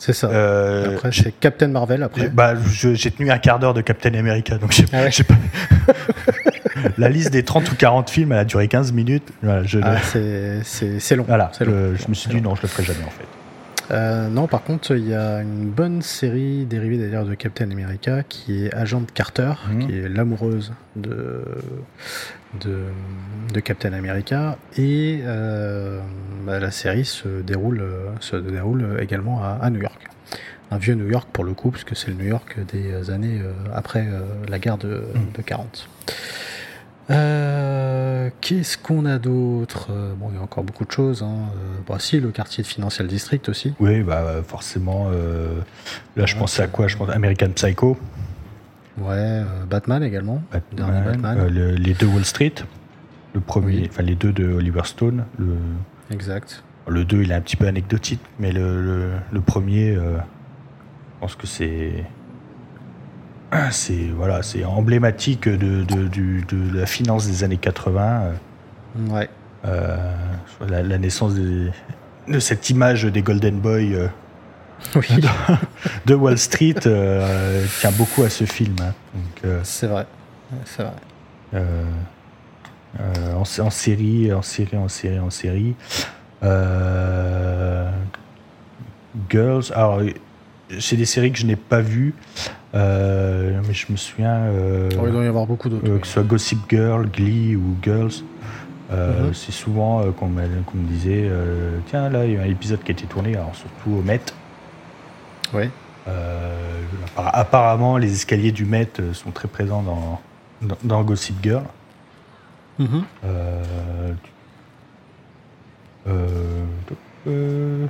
C'est ça. Euh, après, c'est Captain Marvel. j'ai- Après. bah, je- j'ai tenu un quart d'heure de Captain America, donc j'ai Ah ouais. j'ai pas. [laughs] la liste des 30 ou 40 films, elle a duré 15 minutes. Voilà, Ah, c'est, long. voilà, long. je me suis dit non, je le ferai jamais en fait. Euh, non, par contre, il y a une bonne série dérivée d'ailleurs de Captain America qui est Agent Carter, Mhm. qui est l'amoureuse de, de, de Captain America. Et euh, bah, la série se déroule, euh, se déroule également à, à New York. Un vieux New York pour le coup, puisque c'est le New York des années euh, après la guerre de, Mhm. de 40. Euh, Qu'est-ce qu'on a d'autre? Euh, Bon, il y a encore beaucoup de choses. Hein. Euh, bah, si, le quartier de Financial District aussi. Oui, bah forcément. euh, là, je Ouais, pensais à quoi? Je pense American Psycho, Ouais, Batman également. Batman. le- les deux Wall Street. Le premier, enfin les deux de Oliver Stone. Le, exact. Le 2, il est un petit peu anecdotique, mais le, le, premier, euh, je pense que c'est. C'est voilà, c'est emblématique de, de, de, la finance des années 80. Ouais. Euh, la, naissance de, de cette image des Golden Boy euh, [laughs] de, Wall Street tient beaucoup à ce film. Hein. c'est vrai. C'est vrai. En, en, série, en série, en série, en série. Euh, Girls, alors c'est des séries que je n'ai pas vues, euh, mais je me souviens. Euh, oh, il doit y avoir beaucoup d'autres. Que ce soit Gossip Girl, Glee ou Girls. Mhm. C'est souvent qu'on me, disait tiens, là, il y a un épisode qui a été tourné, alors surtout au Met. Oui. apparemment, les escaliers du Met sont très présents dans, dans, Gossip Girl. Euh, euh,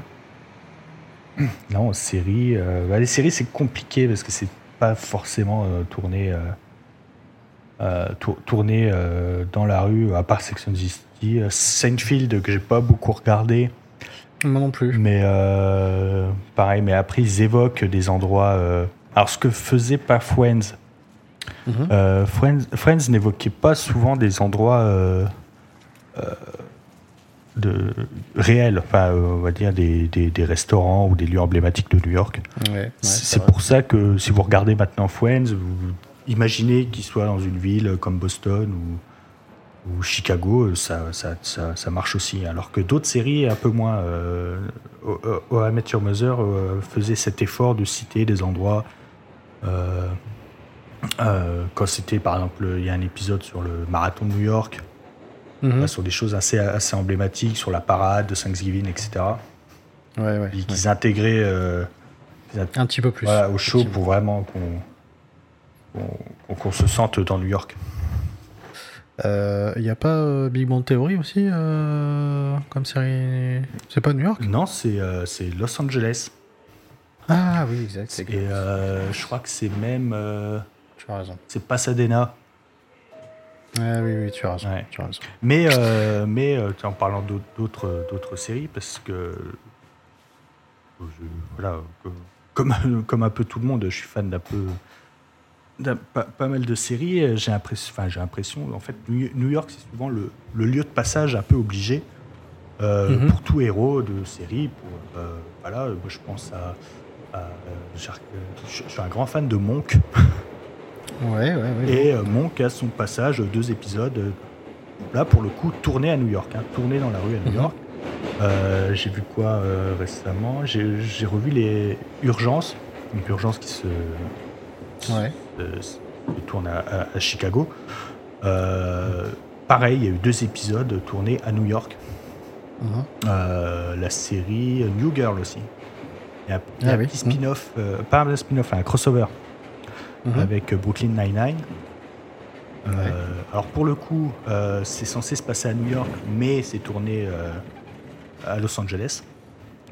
[clears throat] non, série. Euh, bah, les séries, c'est compliqué parce que c'est pas forcément tourné, tourné dans la rue, à part Section City. Seinfeld, que j'ai pas beaucoup regardé. Moi non plus. Mais pareil, mais après, ils évoquent des endroits. alors, ce que faisait pas Friends. Mhm. Friends, Friends n'évoquait pas souvent des endroits de réels, enfin, euh, on va dire des, des, restaurants ou des lieux emblématiques de New York. c'est pour ça que si vous regardez maintenant Friends, vous imaginez qu'il soit dans une ville comme Boston ou, ou Chicago, ça, ça, ça, marche aussi. Alors que d'autres séries, un peu moins, euh, Your Mother euh, faisait cet effort de citer des endroits. Euh, quand c'était par exemple, il y a un épisode sur le marathon de New York, Mhm. sur des choses assez, assez emblématiques, sur la parade de Thanksgiving, etc. Ouais, ouais, qu'ils intégraient euh, un petit peu plus au show pour vraiment qu'on se sente dans New York. Il euh, n'y a pas euh, Big Bang Theory aussi comme série? C'est pas New York? Non, c'est Los Angeles. Ah oui, exact. Et je crois que c'est même. tu as raison. C'est Pasadena. Ah oui, oui, tu as raison. Mais, euh, mais euh, en parlant d'autres, d'autres séries, parce que voilà, comme, [laughs] comme un peu tout le monde, je suis fan d'un peu pas, mal de séries. J'ai l'impression, enfin, j'ai l'impression, en fait, New York, c'est souvent le, le, lieu de passage un peu obligé euh, mhm. pour tout héros de série. Pour, voilà, moi, je pense à, je suis un grand fan de Monk. [laughs] Ouais, ouais, ouais. Et euh, Monk a son passage, deux épisodes, euh, là pour le coup, tourné à New York, hein, tourné dans la rue à New mhm. York. Euh, j'ai vu quoi récemment? J'ai revu les Urgences, une urgence qui se, ouais. tourne à, Chicago. pareil, il y a eu deux épisodes tournés à New York. Mhm. la série New Girl aussi. Il y a, ah un petit spin-off, pas un spin-off, un crossover Mhm. avec Brooklyn Nine-Nine. Euh, alors pour le coup, euh, c'est censé se passer à New York, mais c'est tourné euh, à Los Angeles.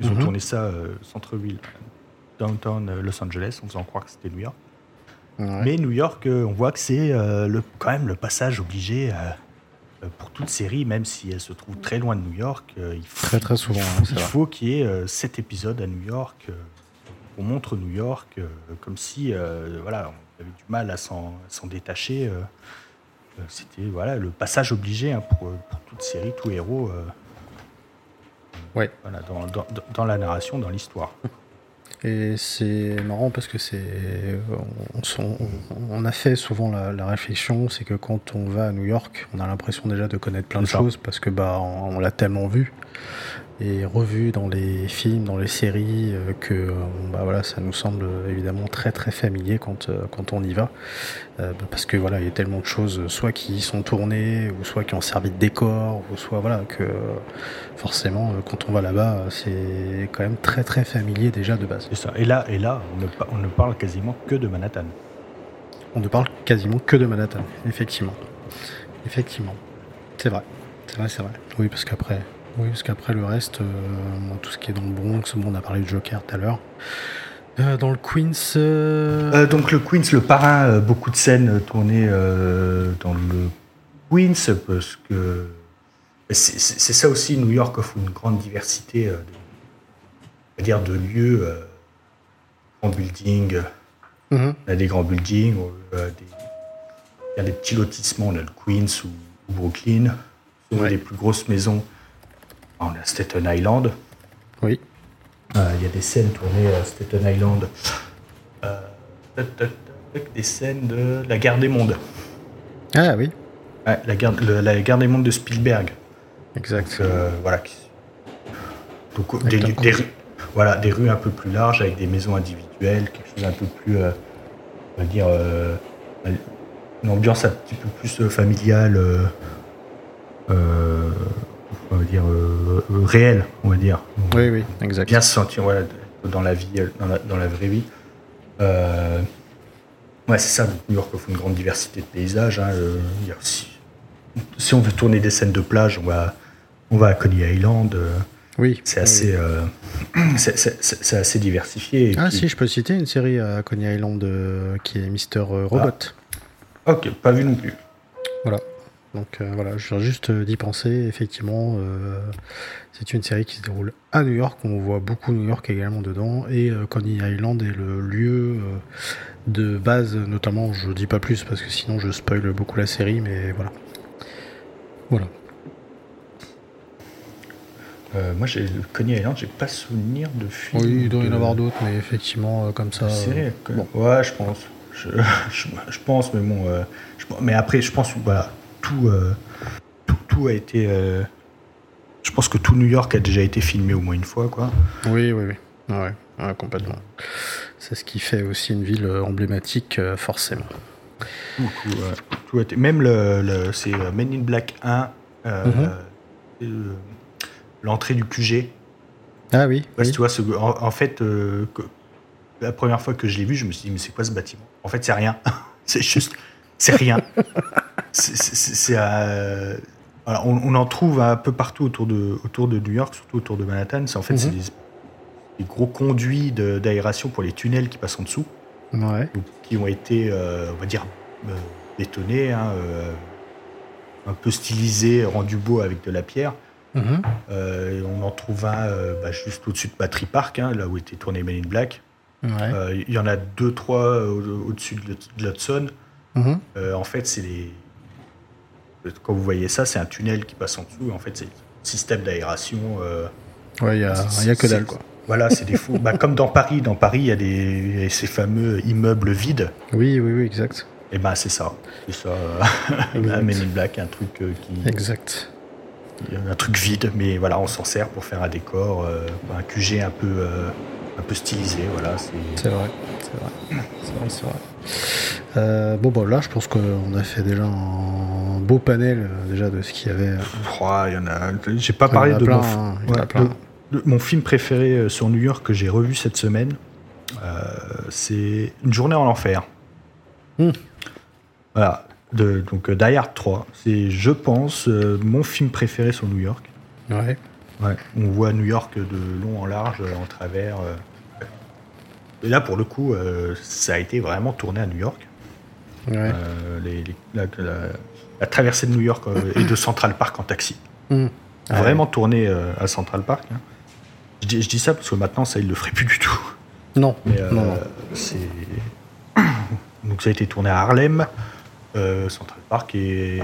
Ils ont mhm. tourné ça centre-ville, downtown Los Angeles, en faisant croire que c'était New York. Mais New York, on voit que c'est le, quand même le passage obligé pour toute série, même si elle se trouve très loin de New York. il faut, très très souvent. Hein, il faut qu'il y ait sept épisodes à New York on montre New York euh, comme si euh, voilà, on avait du mal à s'en détacher. Euh, c'était voilà, le passage obligé hein, pour, toute série, tout héros. ouais. Voilà, dans, la narration, dans l'histoire. Et c'est marrant parce que c'est. On, a fait souvent la, réflexion, c'est que quand on va à New York, on a l'impression déjà de connaître plein de choses parce que bah on l'a tellement vu et revu dans les films, dans les séries, euh, que euh, bah voilà, ça nous semble évidemment très très familier quand, euh, quand on y va. Bah, parce que voilà, il y a tellement de choses, soit qui sont tournées, ou soit qui ont servi de décor, ou soit voilà, que forcément, quand on va là-bas, c'est quand même très très familier déjà de base. ça. Et là, et là on, ne, on ne parle quasiment que de Manhattan. On ne parle quasiment que de Manhattan, effectivement. Effectivement. C'est vrai. C'est vrai, c'est vrai. Oui, parce qu'après, oui, parce qu'après le reste, euh, tout ce qui est dans le Bronx, on a parlé de Joker tout à l'heure. Euh, dans le Queens. Euh, donc le Queens, le parrain, beaucoup de scènes tournées dans le Queens, parce que c'est ça aussi, New York offre une grande diversité de, dire de lieux, euh, grands buildings, on a des grands buildings, des- il y a des petits lotissements, on a le Queens ou, ou Brooklyn, Ouais. les plus grosses maisons, on a Staten Island, Oui. Euh, il y a des scènes tournées à Staten Island, euh, des scènes de la guerre des mondes. Ah oui, Ouais, la, guerre, le- la guerre des mondes de Spielberg. exact. Euh, voilà. Donc, des, voilà, des rues un peu plus larges avec des maisons individuelles, quelque chose un peu plus, euh, on va dire, euh, une ambiance un petit peu plus familiale, euh, on va dire euh, réelle, on va dire. Oui, oui, exact. Bien se sentir voilà, dans la vie, dans la, dans la vraie vie. Euh, ouais, c'est ça. donc New York offre une grande diversité de paysages. hein, euh, il y a aussi, si on veut tourner des scènes de plage, on va, on va à Coney Island. euh, Oui. c'est assez, c'est- assez diversifié. Ah puis- si, je peux citer une série à Coney Island qui est Mister Robot. Ok, pas vu non plus. Donc euh, voilà, je viens juste euh, d'y penser. Effectivement, euh, c'est une série qui se déroule à New York. On voit beaucoup New York également dedans. Et euh, Coney Island est le lieu de base, notamment. Je dis pas plus parce que sinon je spoil beaucoup la série, mais voilà. Voilà. Moi, j'ai Coney Island, j'ai pas souvenir de film. Oui, il doit y en avoir d'autres, mais effectivement, comme ça. série, bon. Ouais, je pense. Je, [laughs] je, je pense, mais bon. je- mais après, je pense, voilà, tout, euh, tout, tout a été. euh, je pense que tout New York a déjà été filmé au moins une fois, quoi. Oui, oui, oui. Ouais, ouais, complètement. C'est ce qui fait aussi une ville euh, emblématique, forcément. Tout, tout, tout a été- Même le, le- c'est Men in Black 1, euh, Mhm. l'entrée du QG. Ah oui, Ouais, oui. tu vois, ce- en, en fait, euh, que- la première fois que je l'ai vu, je me suis dit, mais c'est quoi ce bâtiment? En fait, c'est rien. [laughs] c'est juste, c'est rien. [laughs] c'est, euh, voilà, on, on en trouve un peu partout autour de, autour de New York, surtout autour de Manhattan. C'est, en fait, Mhm. des, des gros conduits d'aération pour les tunnels qui passent en dessous, Ouais. donc, qui ont été, euh, on va dire, euh, bétonnés, hein, euh, un peu stylisés, rendus beaux avec de la pierre. Mhm. On en trouve un bah, juste au-dessus de Battery Park, hein, là où était tourné Men in Black. Ouais. Euh, Il y en a deux, trois au- au-dessus de l'Hud- de l'Hudson. Mhm. Euh, en fait, c'est les. Quand vous voyez ça, c'est un tunnel qui passe en dessous. En fait, c'est système d'aération. euh, Ouais, il y a, y a que dalle, quoi. Voilà, c'est des fous. [laughs] bah, comme dans Paris. Dans Paris, il y a des, ces fameux immeubles vides. Oui, oui, oui, exact. Et ben, c'est ça. C'est ça. [laughs] euh, Men in Black, un truc euh, qui. Exact. un truc vide, mais voilà, on s'en sert pour faire un décor, euh, un QG un peu, un peu stylisé. Voilà. C'est vrai. C'est vrai. C'est vrai, c'est vrai. Euh, bon, bah là, je pense qu'on a fait déjà un beau panel euh, déjà de ce qu'il y avait. euh, il y en a. J'ai pas parlé de plein, mon, hein, ouais, film préféré sur New York que j'ai revu cette semaine. Euh, c'est Une journée en enfer. Hmm. Voilà. De, donc Die Hard 3. C'est, je pense, euh, mon film préféré sur New York. Ouais. Ouais. On voit New York de long en large, en travers. Et là, pour le coup, euh, ça a été vraiment tourné à New York. Ouais. Euh, les- les- la, la- la traversée de New York euh, et de Central Park en taxi. Ah Vraiment tourné euh, à Central Park. hein. Je, dis, je dis ça parce que maintenant, ça, il le ferait plus du tout. Non. Mais non, non. c'est. [coughs] Donc, ça a été tourné à Harlem, euh, Central Park, et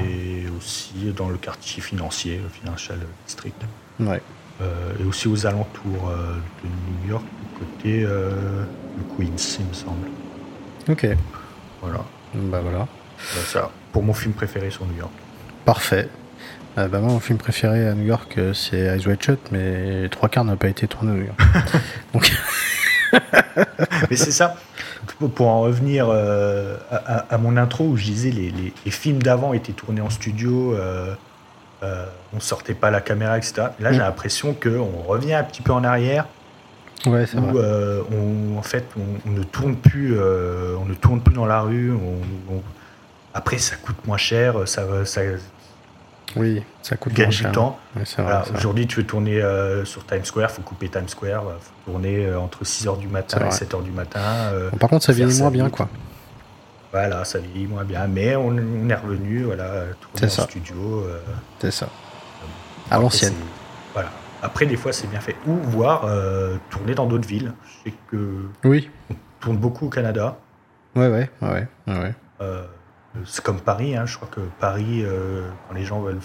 aussi dans le quartier financier, le Financial District. Ouais. Euh, et aussi aux alentours euh, de New York, du côté de Queens, il me semble. Ok. Voilà. Bah voilà. Ça, pour mon film préféré sur New York. Parfait. Euh, bah moi, mon film préféré à New York, euh, c'est Eyes Wide Shut, mais trois quarts n'a pas été tourné à New York. [laughs] Donc, [laughs] Mais c'est ça. Pour- en revenir euh, à, mon intro où je disais les, les- les films d'avant étaient tournés en studio, euh, euh, on sortait pas la caméra, etc. Là, j'ai Mm. l'impression qu'on revient un petit peu en arrière ouais, où euh, on, en fait on, on ne tourne plus, euh, on ne tourne plus dans la rue. on- Après, ça coûte moins cher, ça, ça Oui, ça coûte gagne moins du cher. temps. Voilà. Aujourd'hui, tu veux tourner euh, sur Times Square, faut couper Times Square, faut tourner euh, entre 6h du matin et vrai. 7h du matin. euh, Bon, par contre, ça vieillit moins bien, quoi. Voilà, ça vieillit moins bien, mais on, on est revenu, voilà, tourner en ça. studio. C'est ça. À l'ancienne. Voilà. Après, des fois, c'est bien fait. Ou voir euh, tourner dans d'autres villes. Je sais que Oui. on tourne beaucoup au Canada. Ouais, ouais, ouais, ouais, ouais. Euh, c'est comme Paris, hein. je crois que Paris, euh, quand les gens veulent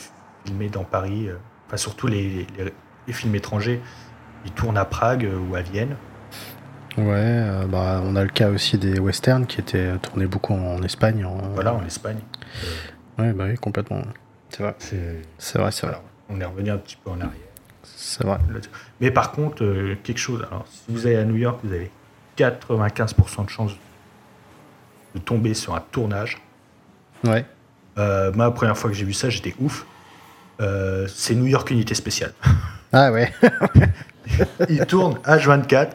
filmer dans Paris, euh, enfin surtout les, les- les films étrangers, ils tournent à Prague euh, ou à Vienne. Ouais, euh, bah, on a le cas aussi des westerns qui étaient tournés beaucoup en Espagne. En... Voilà, en Espagne. Ouais, bah oui, complètement. C'est vrai. C'est, vrai, c'est vrai. on est revenu un petit peu en arrière. C'est vrai. Mais par contre, euh, quelque chose, alors si vous allez à New York, vous avez 95% de chances de tomber sur un tournage. Ouais. Euh, moi, la première fois que j'ai vu ça, j'étais ouf. Euh, c'est New York Unité Spéciale. [laughs] Ah ouais. [laughs] Il tourne H24.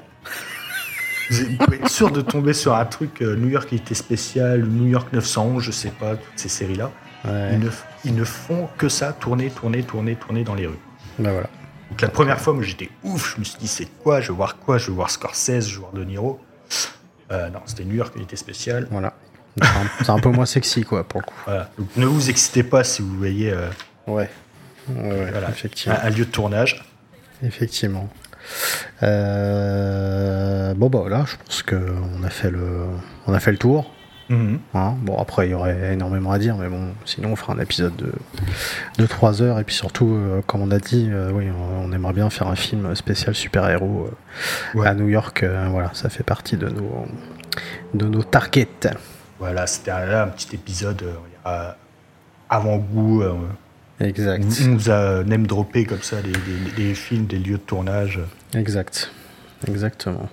Vous pouvez être sûr de tomber sur un truc euh, New York Unité Spéciale, New York 911, je sais pas, toutes ces séries-là. ouais. Ils, ne, ils ne font que ça, tourner, tourner, tourner, tourner dans les rues. Bah voilà. Donc la première fois, moi j'étais ouf, je me suis dit c'est quoi, je veux voir quoi, je veux voir Scorsese, je veux voir De Niro. Euh, non, c'était New York Unité Spéciale. Voilà. C'est un, peu moins sexy, quoi, pour le coup. Voilà. Donc ne vous excitez pas si vous voyez euh, Ouais. Voilà, un, effectivement. un lieu de tournage. Effectivement. Euh, bon, bah là, je pense qu'on a fait le, on a fait le tour. Mhm. hein. Bon, après, il y aurait énormément à dire, mais bon, sinon, on fera un épisode de, de 3 heures. Et puis surtout, euh, comme on a dit, euh, oui, on, on aimerait bien faire un film spécial super-héros euh, Ouais. à New York. voilà, ça fait partie de nos, de nos targets. Voilà, c'était un, un petit épisode avant-goût. Exact. on nous a name droppé comme ça des, des- des films, des lieux de tournage. Exact. Exactement.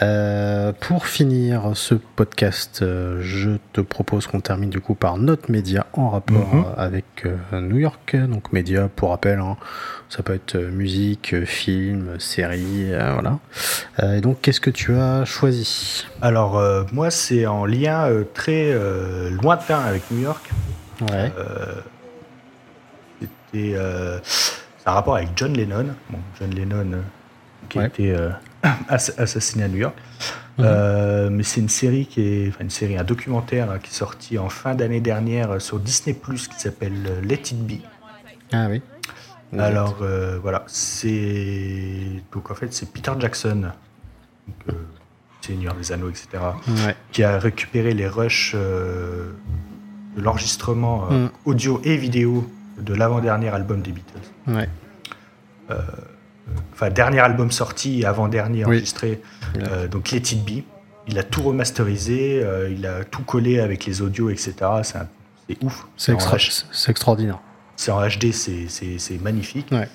Euh, pour finir ce podcast, euh, je te propose qu'on termine du coup par notre média en rapport Mhm. euh, avec euh, New York. Donc média, pour rappel, hein, ça peut être musique, film, série, voilà. Et donc qu'est-ce que tu as choisi? Alors, moi, c'est en lien très lointain avec New York. Ouais. C'était c'est un rapport avec John Lennon. Bon, John Lennon qui Ouais. ass- [coughs] assassiné à New York. Mhm. Euh, mais c'est une série qui est, enfin une série, un documentaire hein, qui est sorti en fin d'année dernière euh, sur Disney Plus qui s'appelle euh, Let It Be. Ah oui. Alors euh, voilà, c'est donc en fait c'est Peter Jackson, donc, euh, Seigneur des Anneaux, etc Ouais. qui a récupéré les rushs de l'enregistrement Mm. audio et vidéo de l'avant-dernier album des Beatles. Ouais. Enfin, dernier album sorti et avant-dernier Oui. enregistré, euh, donc Let It Be. Il a tout remasterisé, euh, il a tout collé avec les audios, etc. C'est un- c'est ouf. C'est en extra- H- c'est extraordinaire. c'est en HD, c'est- magnifique. Ouais.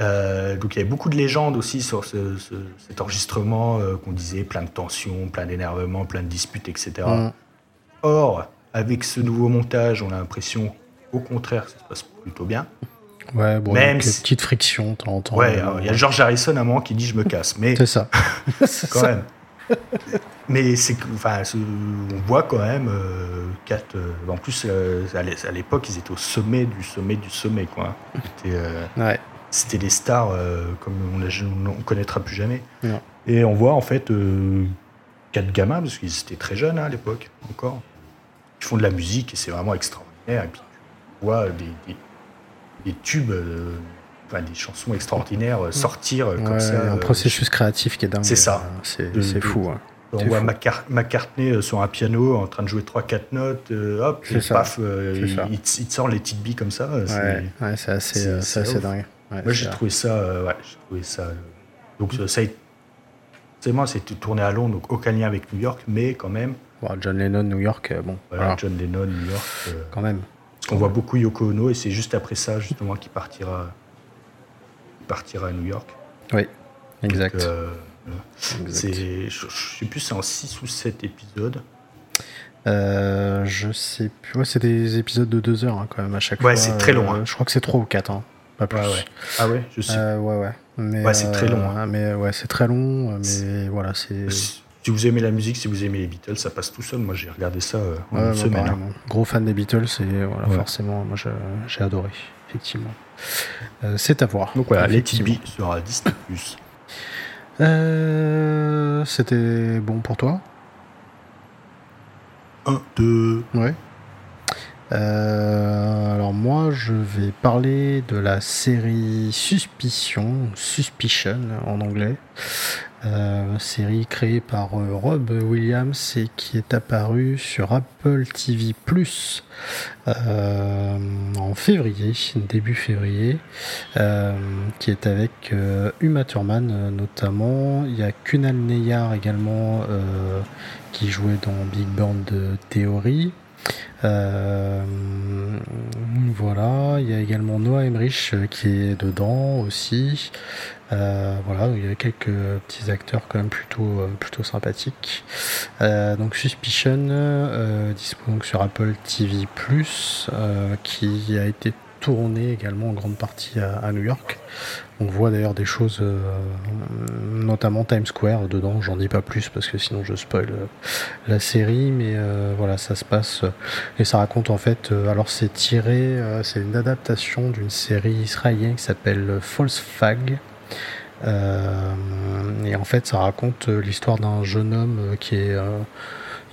Euh, donc il y avait beaucoup de légendes aussi sur ce- ce- cet enregistrement euh, qu'on disait plein de tensions, plein d'énervement, plein de disputes, etc. Mm. Or, avec ce nouveau montage, on a l'impression, au contraire, que ça se passe plutôt bien. Ouais, bon, Même si- petites frictions, de temps en temps. Ouais, bon, il y a George Harrison à un moment qui dit je me casse, mais C'est ça. [laughs] Quand même. mais c'est enfin, on voit quand même euh, quatre. euh, en plus, euh, à l'é- à l'époque, ils étaient au sommet du sommet du sommet, quoi. C'était, euh, Ouais. C'était des stars euh, comme on ne connaîtra plus jamais. Non. Et on voit en fait euh, quatre gamins, parce qu'ils étaient très jeunes hein, à l'époque encore, qui font de la musique et c'est vraiment extraordinaire. Et puis vois des, des- des tubes, euh, enfin, des chansons extraordinaires euh, sortir euh, comme ça. un processus créatif qui est dingue. c'est ça. C'est fou. hein. On voit McCartney sur un piano en train de jouer 3-4 notes, euh, hop, et ça. paf, euh, il, il te- il sort les petites billes comme ça. c'est- Ouais, ouais, c'est assez, euh, dingue. Ouais, Moi, j'ai trouvé ça, trouvé ça. donc, ça a été- c'est moi, c'était tourné à Londres, donc aucun lien avec New York, mais quand même, John Lennon, New York, bon, voilà, voilà, John Lennon, New York. quand même. Parce qu'on voit beaucoup Yoko Ono, et c'est juste après ça, justement, qu'il partira, partira à New York. Oui, exact. Donc, euh, exact. je, je sais plus, c'est en 6 ou 7 épisodes. Euh, je sais plus. Ouais, c'est des épisodes de deux heures hein, quand même à chaque Ouais, fois. c'est très long, Euh, hein. Je crois que c'est trois ou quatre, hein, pas plus. Ouais, ouais. Ah ouais, je sais. Euh, ouais, ouais. Mais, Ouais, c'est très long, euh, Mais ouais, c'est très long. Mais voilà, c'est. Si vous aimez la musique, si vous aimez les Beatles, ça passe tout seul. Moi, j'ai regardé ça euh, en Ouais, une semaine. hein. Gros fan des Beatles et voilà, Ouais. forcément, moi j'ai adoré, effectivement. Euh, c'est à voir. Donc voilà, effectivement. Be sera Disney+. Euh, C'était bon pour toi? 1, 2. Ouais. Euh, alors moi, je vais parler de la série Suspicion, Suspicion en anglais, euh, série créée par euh, Rob Williams et qui est apparue sur Apple TV Plus en février, début février, qui est avec Uma Thurman notamment. Il y a Kunal Neyar également qui jouait dans Big Bang Theory. Euh, voilà, il y a également Noah Emmerich euh, qui est dedans aussi. Euh, voilà, il y a quelques petits acteurs quand même plutôt plutôt sympathiques. donc Suspicion, disponible sur Apple TV+, qui a été tourné également en grande partie à, New York. On voit d'ailleurs des choses, euh, notamment Times Square dedans. J'en dis pas plus parce que sinon je spoil euh, la série, mais euh, voilà, ça se passe et ça raconte en fait. alors c'est tiré, c'est une adaptation d'une série israélienne qui s'appelle False Fag. et en fait, ça raconte l'histoire d'un jeune homme qui est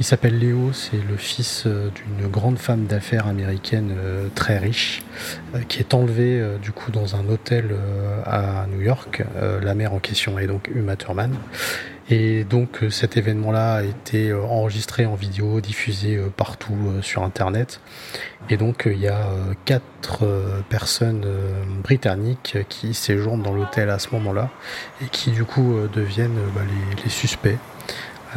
il s'appelle Léo, c'est le fils euh, d'une grande femme d'affaires américaine euh, très riche, euh, qui est enlevé du coup dans un hôtel à New York. La mère en question est donc Uma Thurman. Et donc cet événement-là a été enregistré en vidéo, diffusé partout sur Internet. Et donc il y a quatre personnes britanniques qui séjournent dans l'hôtel à ce moment-là et qui du coup deviennent bah, les suspects.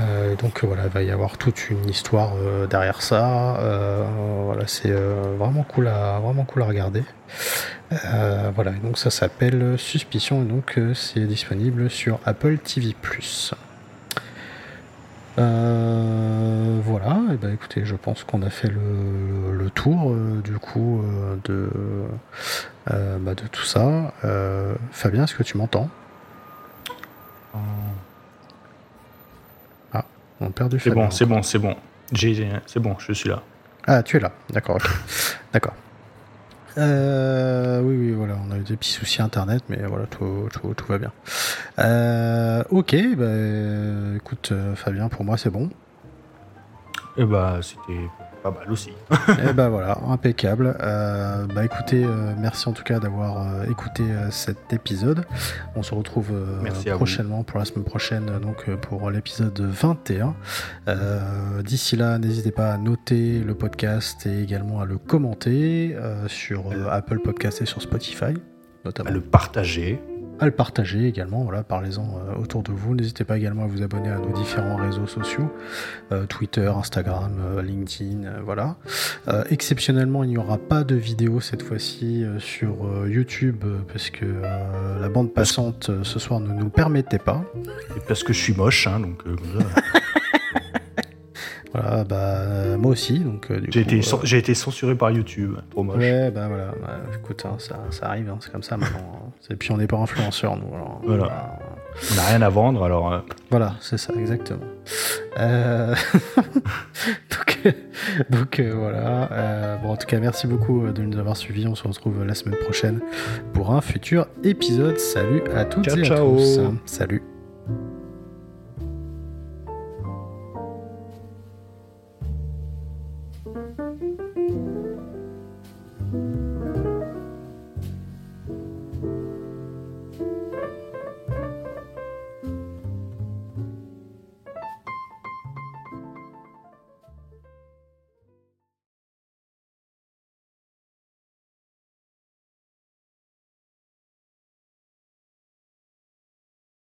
Euh, donc voilà, il va y avoir toute une histoire euh, derrière ça. Euh, c'est vraiment cool à vraiment cool regarder. voilà, donc ça s'appelle Suspicion et donc c'est disponible sur Apple TV+. voilà, et ben écoutez, je pense qu'on a fait le, tour du coup de bah, de tout ça. Fabien, est-ce que tu m'entends? On a perdu C'est bon, c'est bon, c'est bon. C'est bon, je suis là. Ah, tu es là. D'accord, [laughs] D'accord. Euh, oui, oui, voilà, on a eu des petits soucis internet, mais voilà, tout, tout, va bien. Euh, ok, bah, écoute, euh, Fabien, pour moi, c'est bon. Et eh bah, c'était pas mal aussi. et [laughs] eh ben voilà, impeccable. Euh, bah écoutez, euh, merci en tout cas d'avoir euh, écouté cet épisode. On se retrouve prochainement pour la semaine prochaine, donc pour l'épisode 21. D'ici là, n'hésitez pas à noter le podcast et également à le commenter sur Apple Podcast et sur Spotify, notamment. À le partager à le partager également. Voilà, parlez-en euh, autour de vous. N'hésitez pas également à vous abonner à nos différents réseaux sociaux euh, Twitter, Instagram, euh, LinkedIn. voilà. exceptionnellement, il n'y aura pas de vidéo cette fois-ci sur YouTube parce que la bande passante ce soir ne nous permettait pas. Et parce que je suis moche, hein, donc. [laughs] Voilà, bah moi aussi. Donc, euh, j'ai, été, euh, j'ai été censuré par YouTube, trop moche. Ouais, bah voilà, bah, écoute, hein, ça, ça, arrive, hein, c'est comme ça maintenant. Et hein. [laughs] puis on n'est pas influenceurs, nous. voilà. Bah, on n'a rien à vendre, alors. Euh. Voilà, c'est ça, exactement. [laughs] donc, donc voilà. bon, en tout cas, merci beaucoup de nous avoir suivis. On se retrouve la semaine prochaine pour un futur épisode. Salut à toutes et à tous. Salut.